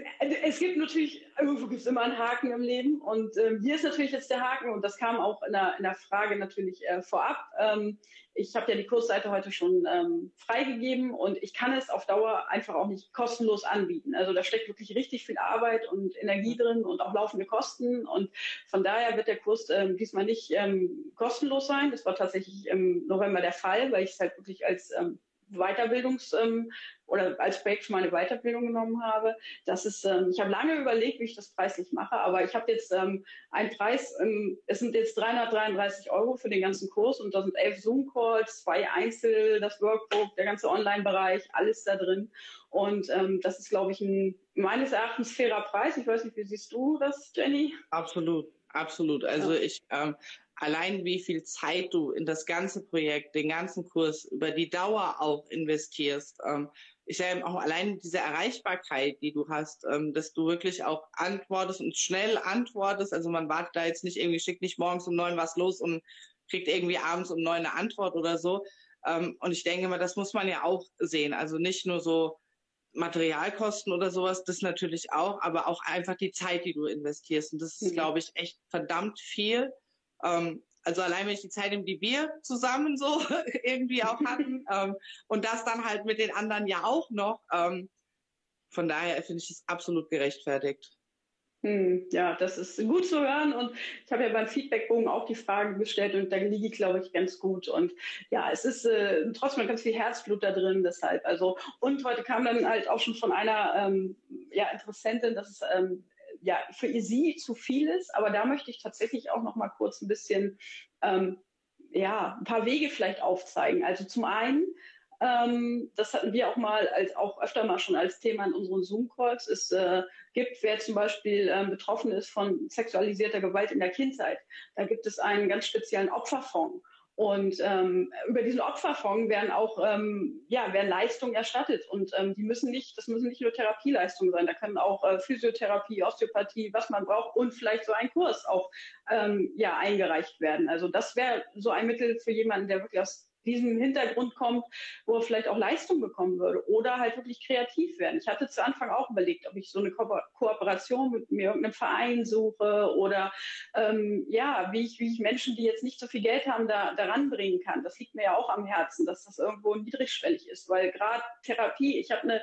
es, gibt natürlich, irgendwo gibt es immer einen Haken im Leben und ähm, hier ist natürlich jetzt der Haken und das kam auch in der, in der Frage natürlich äh, vorab. Ähm, ich habe ja die Kursseite heute schon ähm, freigegeben und ich kann es auf Dauer einfach auch nicht kostenlos anbieten. Also da steckt wirklich richtig viel Arbeit und Energie drin und auch laufende Kosten und von daher wird der Kurs ähm, diesmal nicht ähm, kostenlos sein. Das war tatsächlich im November der Fall, weil ich es halt wirklich als ähm, Weiterbildungs- ähm, oder als Projekt für meine Weiterbildung genommen habe. Das ist, ähm, ich habe lange überlegt, wie ich das preislich mache, aber ich habe jetzt ähm, einen Preis, ähm, es sind jetzt 333 Euro für den ganzen Kurs und da sind elf Zoom-Calls, zwei Einzel, das Workbook, der ganze Online-Bereich, alles da drin. Und ähm, das ist, glaube ich, ein meines Erachtens fairer Preis. Ich weiß nicht, wie siehst du das, Jenny? Absolut, absolut. Also ja. ich ähm, allein wie viel Zeit du in das ganze Projekt, den ganzen Kurs über die Dauer auch investierst. Ähm, ich sage auch allein diese Erreichbarkeit, die du hast, ähm, dass du wirklich auch antwortest und schnell antwortest. Also man wartet da jetzt nicht irgendwie, schickt nicht morgens um neun was los und kriegt irgendwie abends um neun eine Antwort oder so. Ähm, und ich denke mal, das muss man ja auch sehen. Also nicht nur so Materialkosten oder sowas, das natürlich auch, aber auch einfach die Zeit, die du investierst. Und das ist, mhm. glaube ich, echt verdammt viel. Ähm, also allein wenn ich die Zeit nehme, die wir zusammen so irgendwie auch hatten ähm, und das dann halt mit den anderen ja auch noch. Ähm, von daher finde ich es absolut gerechtfertigt. Hm, ja, das ist gut zu hören. Und ich habe ja beim Feedbackbogen auch die Frage gestellt und da liege ich, glaube ich, ganz gut. Und ja, es ist äh, trotzdem ganz viel Herzblut da drin, deshalb. Also, und heute kam dann halt auch schon von einer ähm, ja, Interessentin, dass es ähm, ja für sie zu viel ist. Aber da möchte ich tatsächlich auch noch mal kurz ein bisschen ähm, ja, ein paar Wege vielleicht aufzeigen. Also zum einen ähm, das hatten wir auch mal als auch öfter mal schon als Thema in unseren Zoom-Calls. Es äh, gibt, wer zum Beispiel ähm, betroffen ist von sexualisierter Gewalt in der Kindheit, da gibt es einen ganz speziellen Opferfonds. Und ähm, über diesen Opferfonds werden auch ähm, ja, werden Leistungen erstattet. Und ähm, die müssen nicht, das müssen nicht nur Therapieleistungen sein, da können auch äh, Physiotherapie, Osteopathie, was man braucht und vielleicht so ein Kurs auch ähm, ja, eingereicht werden. Also das wäre so ein Mittel für jemanden, der wirklich aus diesem Hintergrund kommt, wo er vielleicht auch Leistung bekommen würde oder halt wirklich kreativ werden. Ich hatte zu Anfang auch überlegt, ob ich so eine Ko Kooperation mit mir irgendeinem Verein suche oder ähm, ja, wie ich, wie ich Menschen, die jetzt nicht so viel Geld haben, da daran bringen kann. Das liegt mir ja auch am Herzen, dass das irgendwo niedrigschwellig ist, weil gerade Therapie, ich habe eine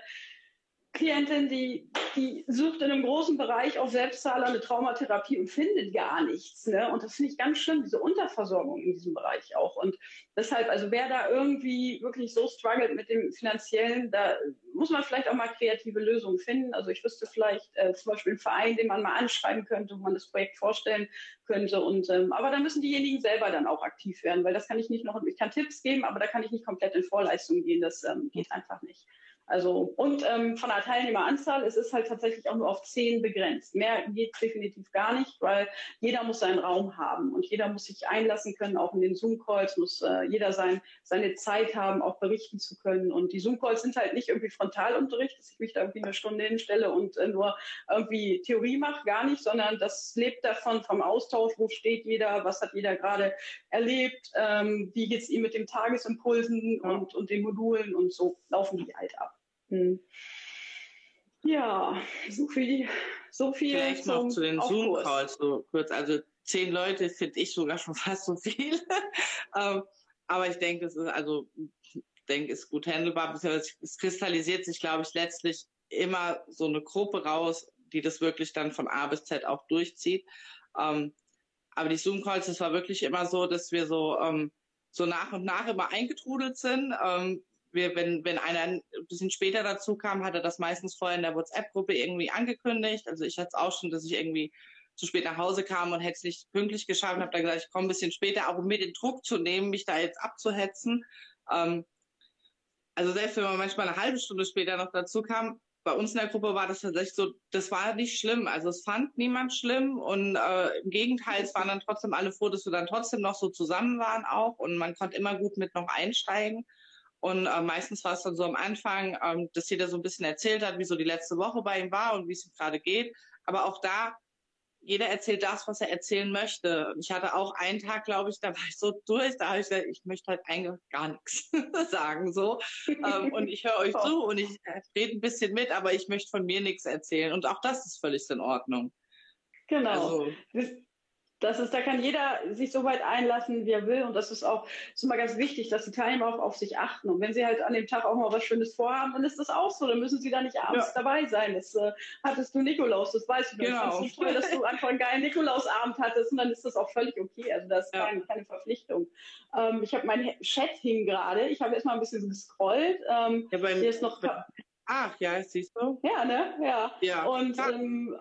Klientin, die, die sucht in einem großen Bereich auf Selbstzahler eine Traumatherapie und findet gar nichts. Ne? Und das finde ich ganz schlimm, diese Unterversorgung in diesem Bereich auch. Und deshalb, also wer da irgendwie wirklich so struggelt mit dem Finanziellen, da muss man vielleicht auch mal kreative Lösungen finden. Also ich wüsste vielleicht äh, zum Beispiel einen Verein, den man mal anschreiben könnte, wo man das Projekt vorstellen könnte. Und ähm, aber da müssen diejenigen selber dann auch aktiv werden, weil das kann ich nicht noch, ich kann Tipps geben, aber da kann ich nicht komplett in Vorleistung gehen. Das ähm, geht einfach nicht. Also und ähm, von der Teilnehmeranzahl, es ist halt tatsächlich auch nur auf zehn begrenzt. Mehr geht definitiv gar nicht, weil jeder muss seinen Raum haben und jeder muss sich einlassen können, auch in den Zoom-Calls muss äh, jeder sein, seine Zeit haben, auch berichten zu können. Und die Zoom-Calls sind halt nicht irgendwie Frontalunterricht, dass ich mich da irgendwie eine Stunde hinstelle und äh, nur irgendwie Theorie mache, gar nicht, sondern das lebt davon vom Austausch, wo steht jeder, was hat jeder gerade erlebt, ähm, wie geht es ihm mit den Tagesimpulsen und, und den Modulen und so laufen die halt ab. Hm. Ja, so viel, so viel. Vielleicht noch zu den Zoom-Calls so kurz. Also zehn Leute finde ich sogar schon fast so viel. ähm, aber ich denke, es ist also, denke, ist gut handelbar. Es kristallisiert sich, glaube ich, letztlich immer so eine Gruppe raus, die das wirklich dann von A bis Z auch durchzieht. Ähm, aber die Zoom-Calls, das war wirklich immer so, dass wir so, ähm, so nach und nach immer eingetrudelt sind. Ähm, wir, wenn, wenn einer ein bisschen später dazu kam, hat er das meistens vorher in der WhatsApp-Gruppe irgendwie angekündigt. Also ich hatte es auch schon, dass ich irgendwie zu spät nach Hause kam und hätte es nicht pünktlich geschafft und habe dann gesagt, ich komme ein bisschen später, auch um mir den Druck zu nehmen, mich da jetzt abzuhetzen. Ähm, also selbst wenn man manchmal eine halbe Stunde später noch dazu kam, bei uns in der Gruppe war das tatsächlich so, das war nicht schlimm. Also es fand niemand schlimm und äh, im Gegenteil, es waren dann trotzdem alle froh, dass wir dann trotzdem noch so zusammen waren auch und man konnte immer gut mit noch einsteigen. Und äh, meistens war es dann so am Anfang, ähm, dass jeder so ein bisschen erzählt hat, wie so die letzte Woche bei ihm war und wie es ihm gerade geht. Aber auch da, jeder erzählt das, was er erzählen möchte. Ich hatte auch einen Tag, glaube ich, da war ich so durch, da habe ich gesagt, ich möchte halt eigentlich gar nichts sagen so. Ähm, und ich höre euch zu und ich äh, rede ein bisschen mit, aber ich möchte von mir nichts erzählen. Und auch das ist völlig in Ordnung. Genau. Also, Das ist, da kann jeder sich so weit einlassen, wie er will. Und das ist auch, ist immer ganz wichtig, dass die Teilnehmer auch auf sich achten. Und wenn sie halt an dem Tag auch mal was Schönes vorhaben, dann ist das auch so. Dann müssen sie da nicht abends ja. dabei sein. Das äh, hattest du Nikolaus, das weißt du. Genau. Ist toll, dass du einfach einen geilen Nikolausabend hattest und dann ist das auch völlig okay. Also das ist ja. keine, keine, Verpflichtung. Ähm, ich habe mein Chat hing gerade. Ich habe jetzt mal ein bisschen gescrollt. Ähm, ja, hier ist noch. Ach ja, siehst du? Ja, ne? Ja. ja. Und ähm,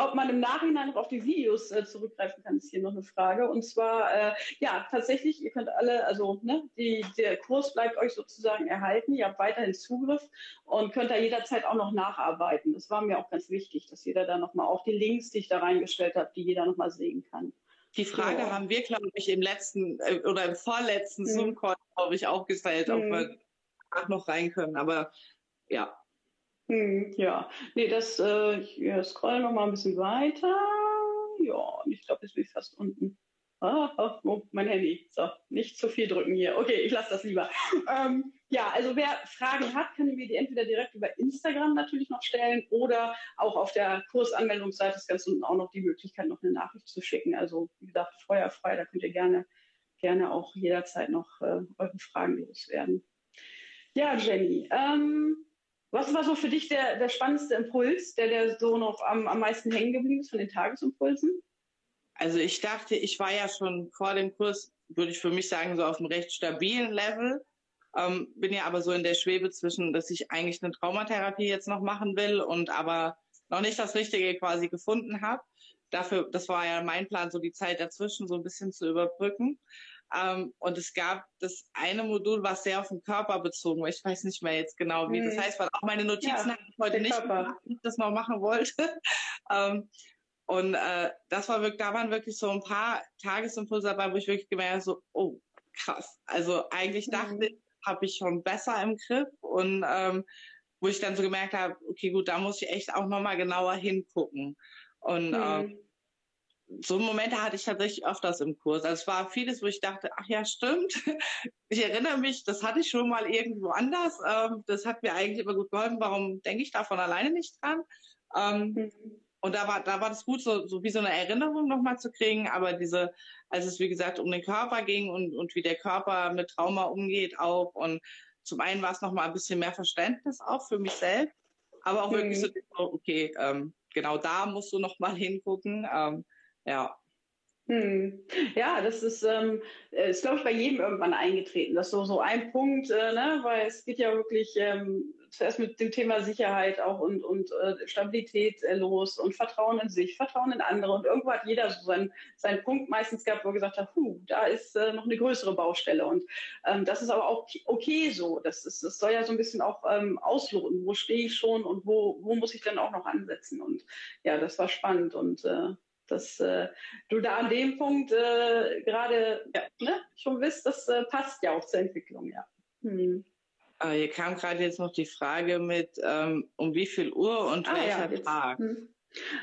ob man im Nachhinein noch auf die Videos äh, zurückgreifen kann, ist hier noch eine Frage. Und zwar, äh, ja, tatsächlich, ihr könnt alle, also ne, die, der Kurs bleibt euch sozusagen erhalten. Ihr habt weiterhin Zugriff und könnt da jederzeit auch noch nacharbeiten. Das war mir auch ganz wichtig, dass jeder da nochmal auch die Links, die ich da reingestellt habe, die jeder nochmal sehen kann. Die Frage ja. haben wir, glaube ich, im letzten äh, oder im vorletzten mhm. Zoom-Call, glaube ich, auch gestellt, mhm. ob wir auch noch rein können. Aber ja, hm, ja, nee, das, äh, ich scroll noch mal ein bisschen weiter. Ja, ich glaube, jetzt bin ich fast unten. Ah, ah, oh, mein Handy. So, nicht zu viel drücken hier. Okay, ich lasse das lieber. Ähm, ja, also wer Fragen hat, kann mir die entweder direkt über Instagram natürlich noch stellen oder auch auf der Kursanmeldungsseite ist ganz unten auch noch die Möglichkeit, noch eine Nachricht zu schicken. Also wie gesagt, feuerfrei, da könnt ihr gerne, gerne auch jederzeit noch äh, eure Fragen loswerden. Ja, Jenny, ähm, was war so für dich der, der spannendste Impuls, der der so noch am, am meisten hängen geblieben ist von den Tagesimpulsen? Also ich dachte, ich war ja schon vor dem Kurs, würde ich für mich sagen, so auf einem recht stabilen Level. Ähm, bin ja aber so in der Schwebe zwischen, dass ich eigentlich eine Traumatherapie jetzt noch machen will und aber noch nicht das Richtige quasi gefunden habe. Dafür, das war ja mein Plan, so die Zeit dazwischen so ein bisschen zu überbrücken. Ähm, und es gab das eine Modul, was sehr auf den Körper bezogen war. Ich weiß nicht mehr jetzt genau, wie hm. das heißt, weil auch meine Notizen ja, habe ich heute nicht gemacht, ich das noch machen wollte. ähm, und äh, das war wirklich, da waren wirklich so ein paar Tagesimpulse dabei, wo ich wirklich gemerkt habe, so, oh, krass. Also eigentlich mhm. dachte ich, habe ich schon besser im Griff und ähm, wo ich dann so gemerkt habe, okay, gut, da muss ich echt auch nochmal genauer hingucken. Und mhm. ähm, so Momente hatte ich tatsächlich öfters im Kurs. Also es war vieles, wo ich dachte, ach ja, stimmt. Ich erinnere mich, das hatte ich schon mal irgendwo anders. Ähm, das hat mir eigentlich immer gut geholfen. Warum denke ich davon alleine nicht dran? Ähm, mhm. Und da war, da war das gut, so, so wie so eine Erinnerung nochmal zu kriegen. Aber diese, als es wie gesagt um den Körper ging und, und wie der Körper mit Trauma umgeht auch. Und zum einen war es nochmal ein bisschen mehr Verständnis auch für mich selbst. Aber auch mhm. wirklich so, okay, ähm, genau da musst du nochmal hingucken. Ja. Hm. Ja, das ist, ähm, ist glaube ich, bei jedem irgendwann eingetreten. Das ist so, so ein Punkt, äh, ne? weil es geht ja wirklich ähm, zuerst mit dem Thema Sicherheit auch und, und äh, Stabilität äh, los und Vertrauen in sich, Vertrauen in andere. Und irgendwo hat jeder so seinen, seinen Punkt meistens gehabt, wo er gesagt hat, Puh, da ist äh, noch eine größere Baustelle. Und ähm, das ist aber auch okay so. Das, ist, das soll ja so ein bisschen auch ähm, ausloten, wo stehe ich schon und wo, wo muss ich dann auch noch ansetzen. Und ja, das war spannend und äh, dass äh, du da an dem Punkt äh, gerade ja, ne, schon wisst, das äh, passt ja auch zur Entwicklung, ja. Hm. Ah, hier kam gerade jetzt noch die Frage mit, ähm, um wie viel Uhr und ah, welcher ja, Tag. Hm.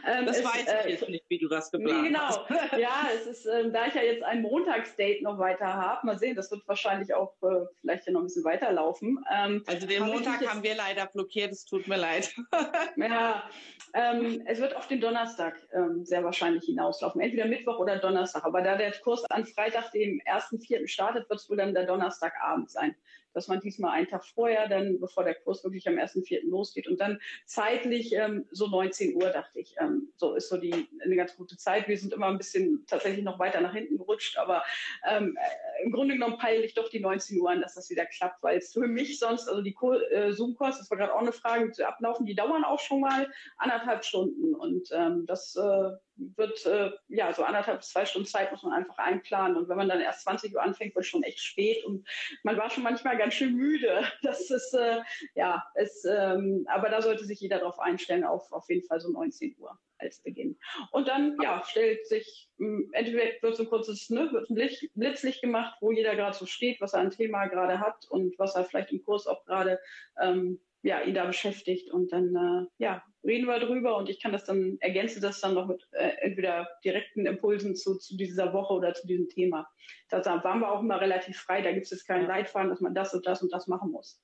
Ähm, das es, weiß ich äh, jetzt nicht, wie du das geplant nee, genau. hast. ja, es ist, ähm, da ich ja jetzt ein Montagsdate noch weiter habe, mal sehen, das wird wahrscheinlich auch äh, vielleicht ja noch ein bisschen weiterlaufen. Ähm, also den Montag haben wir leider blockiert, es tut mir leid. ja, ähm, es wird auf den Donnerstag ähm, sehr wahrscheinlich hinauslaufen, entweder Mittwoch oder Donnerstag. Aber da der Kurs an Freitag, dem 1.4. startet, wird es wohl dann der Donnerstagabend sein dass man diesmal einen Tag vorher, dann bevor der Kurs wirklich am 1.4. losgeht und dann zeitlich ähm, so 19 Uhr, dachte ich, ähm, so ist so die eine ganz gute Zeit. Wir sind immer ein bisschen tatsächlich noch weiter nach hinten gerutscht, aber ähm, äh, im Grunde genommen peile ich doch die 19 Uhr an, dass das wieder klappt, weil es für mich sonst, also die äh, Zoom-Kurs, das war gerade auch eine Frage, zu ablaufen, die dauern auch schon mal anderthalb Stunden und ähm, das äh, wird, äh, ja, so anderthalb bis zwei Stunden Zeit muss man einfach einplanen. Und wenn man dann erst 20 Uhr anfängt, wird schon echt spät und man war schon manchmal ganz schön müde. Das ist, äh, ja, es, ähm, aber da sollte sich jeder darauf einstellen, auf, auf jeden Fall so 19 Uhr als Beginn. Und dann, ja, stellt sich, hm, entweder wird so ein kurzes, ne, wird ein Blitzlicht gemacht, wo jeder gerade so steht, was er an Thema gerade hat und was er vielleicht im Kurs auch gerade ähm, ja, ihn da beschäftigt und dann äh, ja, reden wir drüber und ich kann das dann, ergänze das dann noch mit äh, entweder direkten Impulsen zu, zu dieser Woche oder zu diesem Thema. Da waren wir auch immer relativ frei, da gibt es jetzt keinen Leitfaden, dass man das und das und das machen muss.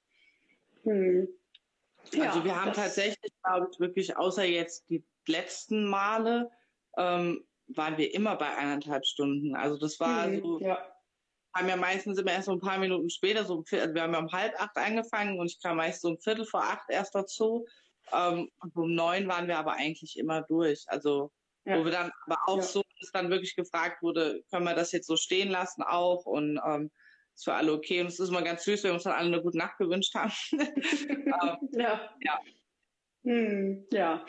Hm. Ja, also wir haben tatsächlich, glaube ich, wirklich außer jetzt die letzten Male ähm, waren wir immer bei eineinhalb Stunden. Also das war mhm, so, ja. haben ja meistens immer erst so ein paar Minuten später, so also wir haben ja um halb acht angefangen und ich kam meist so um Viertel vor acht erst dazu. Ähm, und um neun waren wir aber eigentlich immer durch. Also ja. wo wir dann aber auch ja. so, dass dann wirklich gefragt wurde, können wir das jetzt so stehen lassen auch und ähm, ist für alle okay. Und es ist immer ganz süß, wenn wir uns dann alle eine gute Nacht gewünscht haben. ähm, ja. Ja. Hm, ja.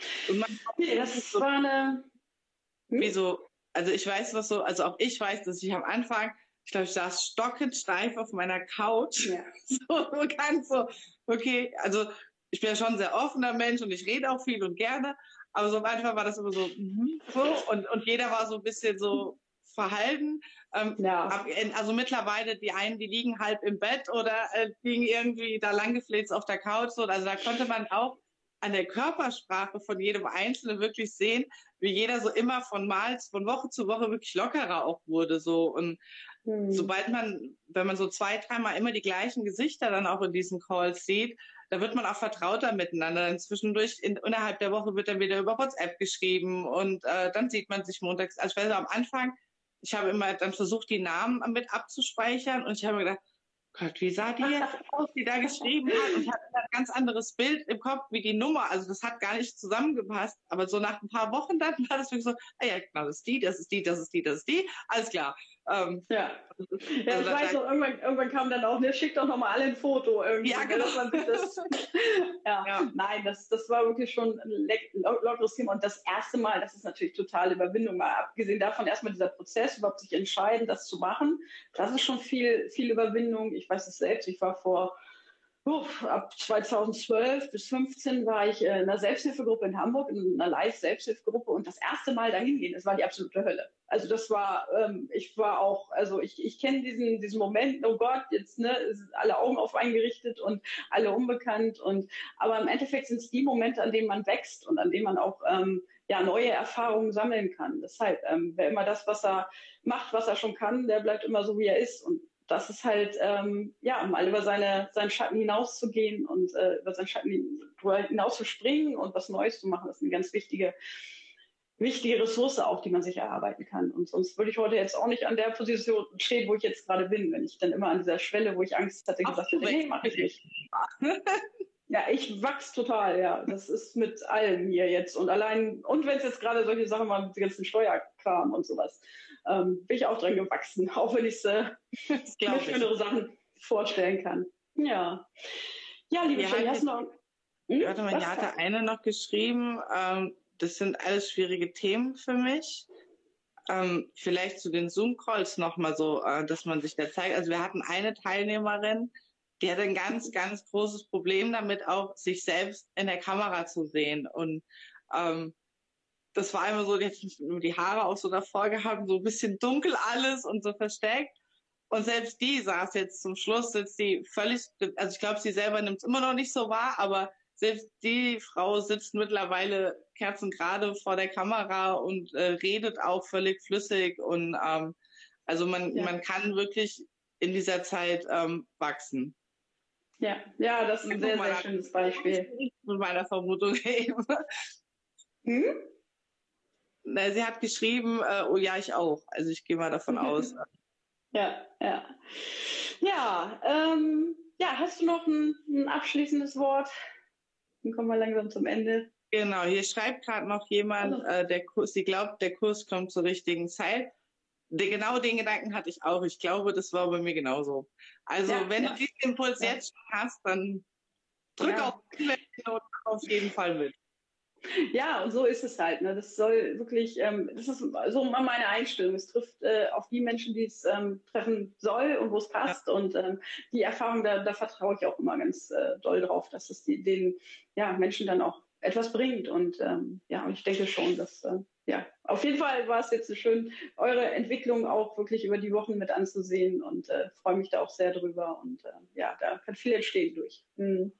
Nee, das so, war eine. Hm? Wie so, also ich weiß was so, also auch ich weiß, dass ich am Anfang, ich glaube, ich saß stockend steif auf meiner Couch. Ja. So ganz so, okay, also ich bin ja schon ein sehr offener Mensch und ich rede auch viel und gerne, aber so am Anfang war das immer so, mm, so und, und jeder war so ein bisschen so verhalten. Ähm, ja. Also mittlerweile, die einen, die liegen halb im Bett oder äh, liegen irgendwie da langgefläzt auf der Couch. So. Also da konnte man auch an der Körpersprache von jedem Einzelnen wirklich sehen, wie jeder so immer von Mal, von Woche zu Woche wirklich lockerer auch wurde. So. Und hm. sobald man, wenn man so zwei, dreimal immer die gleichen Gesichter dann auch in diesen Calls sieht, da wird man auch vertrauter miteinander. Dann zwischendurch in, innerhalb der Woche wird dann wieder über WhatsApp geschrieben und äh, dann sieht man sich montags. Also ich weiß, am Anfang ich habe immer dann versucht, die Namen mit abzuspeichern und ich habe mir gedacht, Gott, wie sah die jetzt aus, die da geschrieben hat? Und ich hatte ein ganz anderes Bild im Kopf wie die Nummer. Also das hat gar nicht zusammengepasst. Aber so nach ein paar Wochen dann war das wirklich so, ah ja, genau, das ist die, das ist die, das ist die, das ist die. Alles klar. Ähm, ja. Also, ja, ich weiß noch, irgendwann, irgendwann kam dann auch, ne, schick doch nochmal alle ein Foto irgendwie. Ja, ne, genau. Das, ja. ja. Nein, das, das war wirklich schon ein lockeres Thema. Und das erste Mal, das ist natürlich totale Überwindung, mal abgesehen davon erstmal dieser Prozess, überhaupt sich entscheiden, das zu machen. Das ist schon viel, viel Überwindung. Ich weiß es selbst, ich war vor Uff, ab 2012 bis 2015 war ich in einer Selbsthilfegruppe in Hamburg, in einer Live-Selbsthilfegruppe und das erste Mal dahin gehen, das war die absolute Hölle. Also das war, ähm, ich war auch, also ich, ich kenne diesen, diesen Moment, oh Gott, jetzt ne, alle Augen auf einen gerichtet und alle unbekannt und aber im Endeffekt sind es die Momente, an denen man wächst und an denen man auch ähm, ja, neue Erfahrungen sammeln kann. Deshalb, ähm, wer immer das, was er macht, was er schon kann, der bleibt immer so, wie er ist. Und das ist halt, ähm, ja, mal über seine, seinen Schatten hinauszugehen und äh, über seinen Schatten hinauszuspringen und was Neues zu machen, das ist eine ganz wichtige, wichtige Ressource auch, die man sich erarbeiten kann. Und sonst würde ich heute jetzt auch nicht an der Position stehen, wo ich jetzt gerade bin, wenn ich dann immer an dieser Schwelle, wo ich Angst hatte, gesagt hätte, nee, mach ich nicht. ja, ich wachs total, ja. Das ist mit allem hier jetzt. Und allein, und wenn es jetzt gerade solche Sachen waren mit dem ganzen Steuerkram und sowas ähm, bin ich auch dran gewachsen, auch wenn ich äh, mir schönere Sachen vorstellen kann. Ja. Ja, liebe ja, Shelley, hast du noch. Hm? Warte mal, hier hatte eine noch geschrieben, ähm, das sind alles schwierige Themen für mich. Ähm, vielleicht zu den Zoom-Calls nochmal so, äh, dass man sich da zeigt. Also wir hatten eine Teilnehmerin, die hatte ein ganz, ganz großes Problem damit, auch sich selbst in der Kamera zu sehen. Und ähm, das war immer so, die hat die Haare auch so davor gehabt, so ein bisschen dunkel alles und so versteckt. Und selbst die saß jetzt zum Schluss, sitzt die völlig, also ich glaube, sie selber nimmt es immer noch nicht so wahr, aber selbst die Frau sitzt mittlerweile kerzengerade vor der Kamera und äh, redet auch völlig flüssig und ähm, also man, ja. man kann wirklich in dieser Zeit ähm, wachsen. Ja, ja, das ist ein sehr, sehr schönes Beispiel. Mit meiner Vermutung eben. Hm? Na, sie hat geschrieben, äh, oh ja, ich auch. Also ich gehe mal davon aus. Ja, ja. Ja, ähm, ja, hast du noch ein, ein abschließendes Wort? Dann kommen wir langsam zum Ende. Genau, hier schreibt gerade noch jemand, also. äh, der Kurs, sie glaubt, der Kurs kommt zur richtigen Zeit. De, genau den Gedanken hatte ich auch. Ich glaube, das war bei mir genauso. Also, ja, wenn ja. du diesen Impuls ja. jetzt schon hast, dann drück auf, auf jeden Fall mit. Ja, und so ist es halt. Ne? Das soll wirklich, ähm, das ist so meine Einstellung. Es trifft äh, auf die Menschen, die es ähm, treffen soll und wo es passt. Ja. Und ähm, die Erfahrung, da, da, vertraue ich auch immer ganz äh, doll drauf, dass es die, den ja, Menschen dann auch etwas bringt. Und ähm, ja, ich denke schon, dass äh, ja, auf jeden Fall war es jetzt schön, eure Entwicklung auch wirklich über die Wochen mit anzusehen und äh, freue mich da auch sehr drüber. Und äh, ja, da kann viel entstehen durch. Mhm.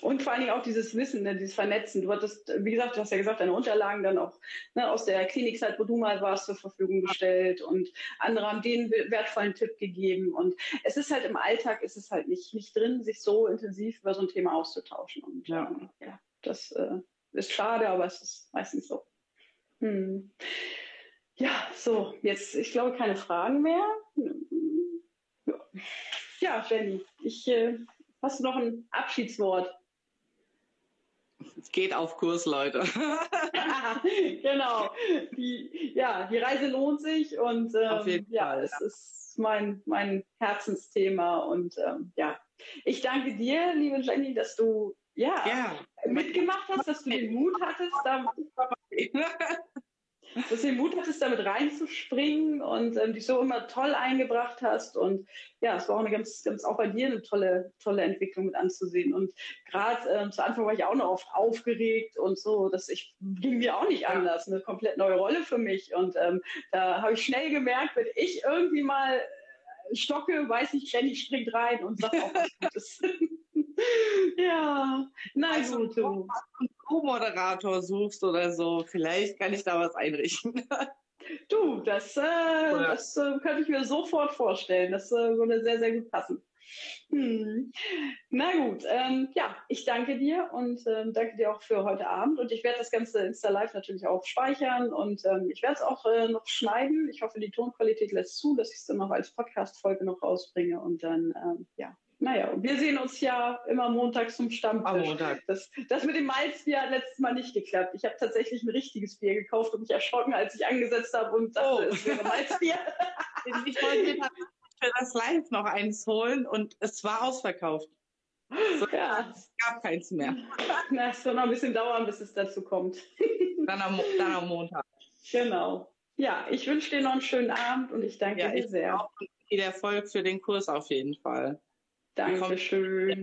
Und vor allen Dingen auch dieses Wissen, ne, dieses Vernetzen. Du hattest, wie gesagt, du hast ja gesagt, deine Unterlagen dann auch ne, aus der Klinikzeit, wo du mal warst, zur Verfügung gestellt und andere haben den wertvollen Tipp gegeben. Und es ist halt im Alltag, ist es halt nicht, nicht drin, sich so intensiv über so ein Thema auszutauschen. Und ja, ähm, ja das äh, ist schade, aber es ist meistens so. Hm. Ja, so, jetzt, ich glaube, keine Fragen mehr. Ja, Jenny, ich, äh, hast du noch ein Abschiedswort? Es geht auf Kurs, Leute. genau. Die, ja, die Reise lohnt sich und ähm, ja, Fall, es ja. ist mein, mein Herzensthema. Und ähm, ja, ich danke dir, liebe Jenny, dass du ja, ja. mitgemacht hast, dass du den Mut hattest, da, dass du den Mut hattest, damit reinzuspringen und ähm, dich so immer toll eingebracht hast. Und ja, es war auch eine ganz, ganz auch bei dir eine tolle, tolle Entwicklung mit anzusehen. Und gerade ähm, zu Anfang war ich auch noch oft aufgeregt und so, dass ich ging mir auch nicht anders, eine komplett neue Rolle für mich. Und ähm, da habe ich schnell gemerkt, wenn ich irgendwie mal äh, stocke, weiß ich, Jenny springt rein und sagt auch was Gutes. ja, na also, gut. Co-Moderator suchst oder so, vielleicht kann ich da was einrichten. du, das, äh, das äh, könnte ich mir sofort vorstellen. Das äh, würde sehr, sehr gut passen. Hm. Na gut, ähm, ja, ich danke dir und ähm, danke dir auch für heute Abend. Und ich werde das ganze Insta Live natürlich auch speichern und ähm, ich werde es auch äh, noch schneiden. Ich hoffe, die Tonqualität lässt zu, dass ich es dann noch als Podcast-Folge noch rausbringe und dann, ähm, ja, naja, wir sehen uns ja immer montags zum Stammtisch. Am Montag. Das, das mit dem Malzbier hat letztes Mal nicht geklappt. Ich habe tatsächlich ein richtiges Bier gekauft und mich erschrocken, als ich angesetzt habe und dachte, oh. es wäre Malzbier. ich wollte mir für das Live noch eins holen und es war ausverkauft. So, ja. Es gab keins mehr. Na, es wird noch ein bisschen dauern, bis es dazu kommt. dann, am, dann am Montag. Genau. Ja, ich wünsche dir noch einen schönen Abend und ich danke ja, dir sehr. Auch viel Erfolg für den Kurs auf jeden Fall. Dankeschön.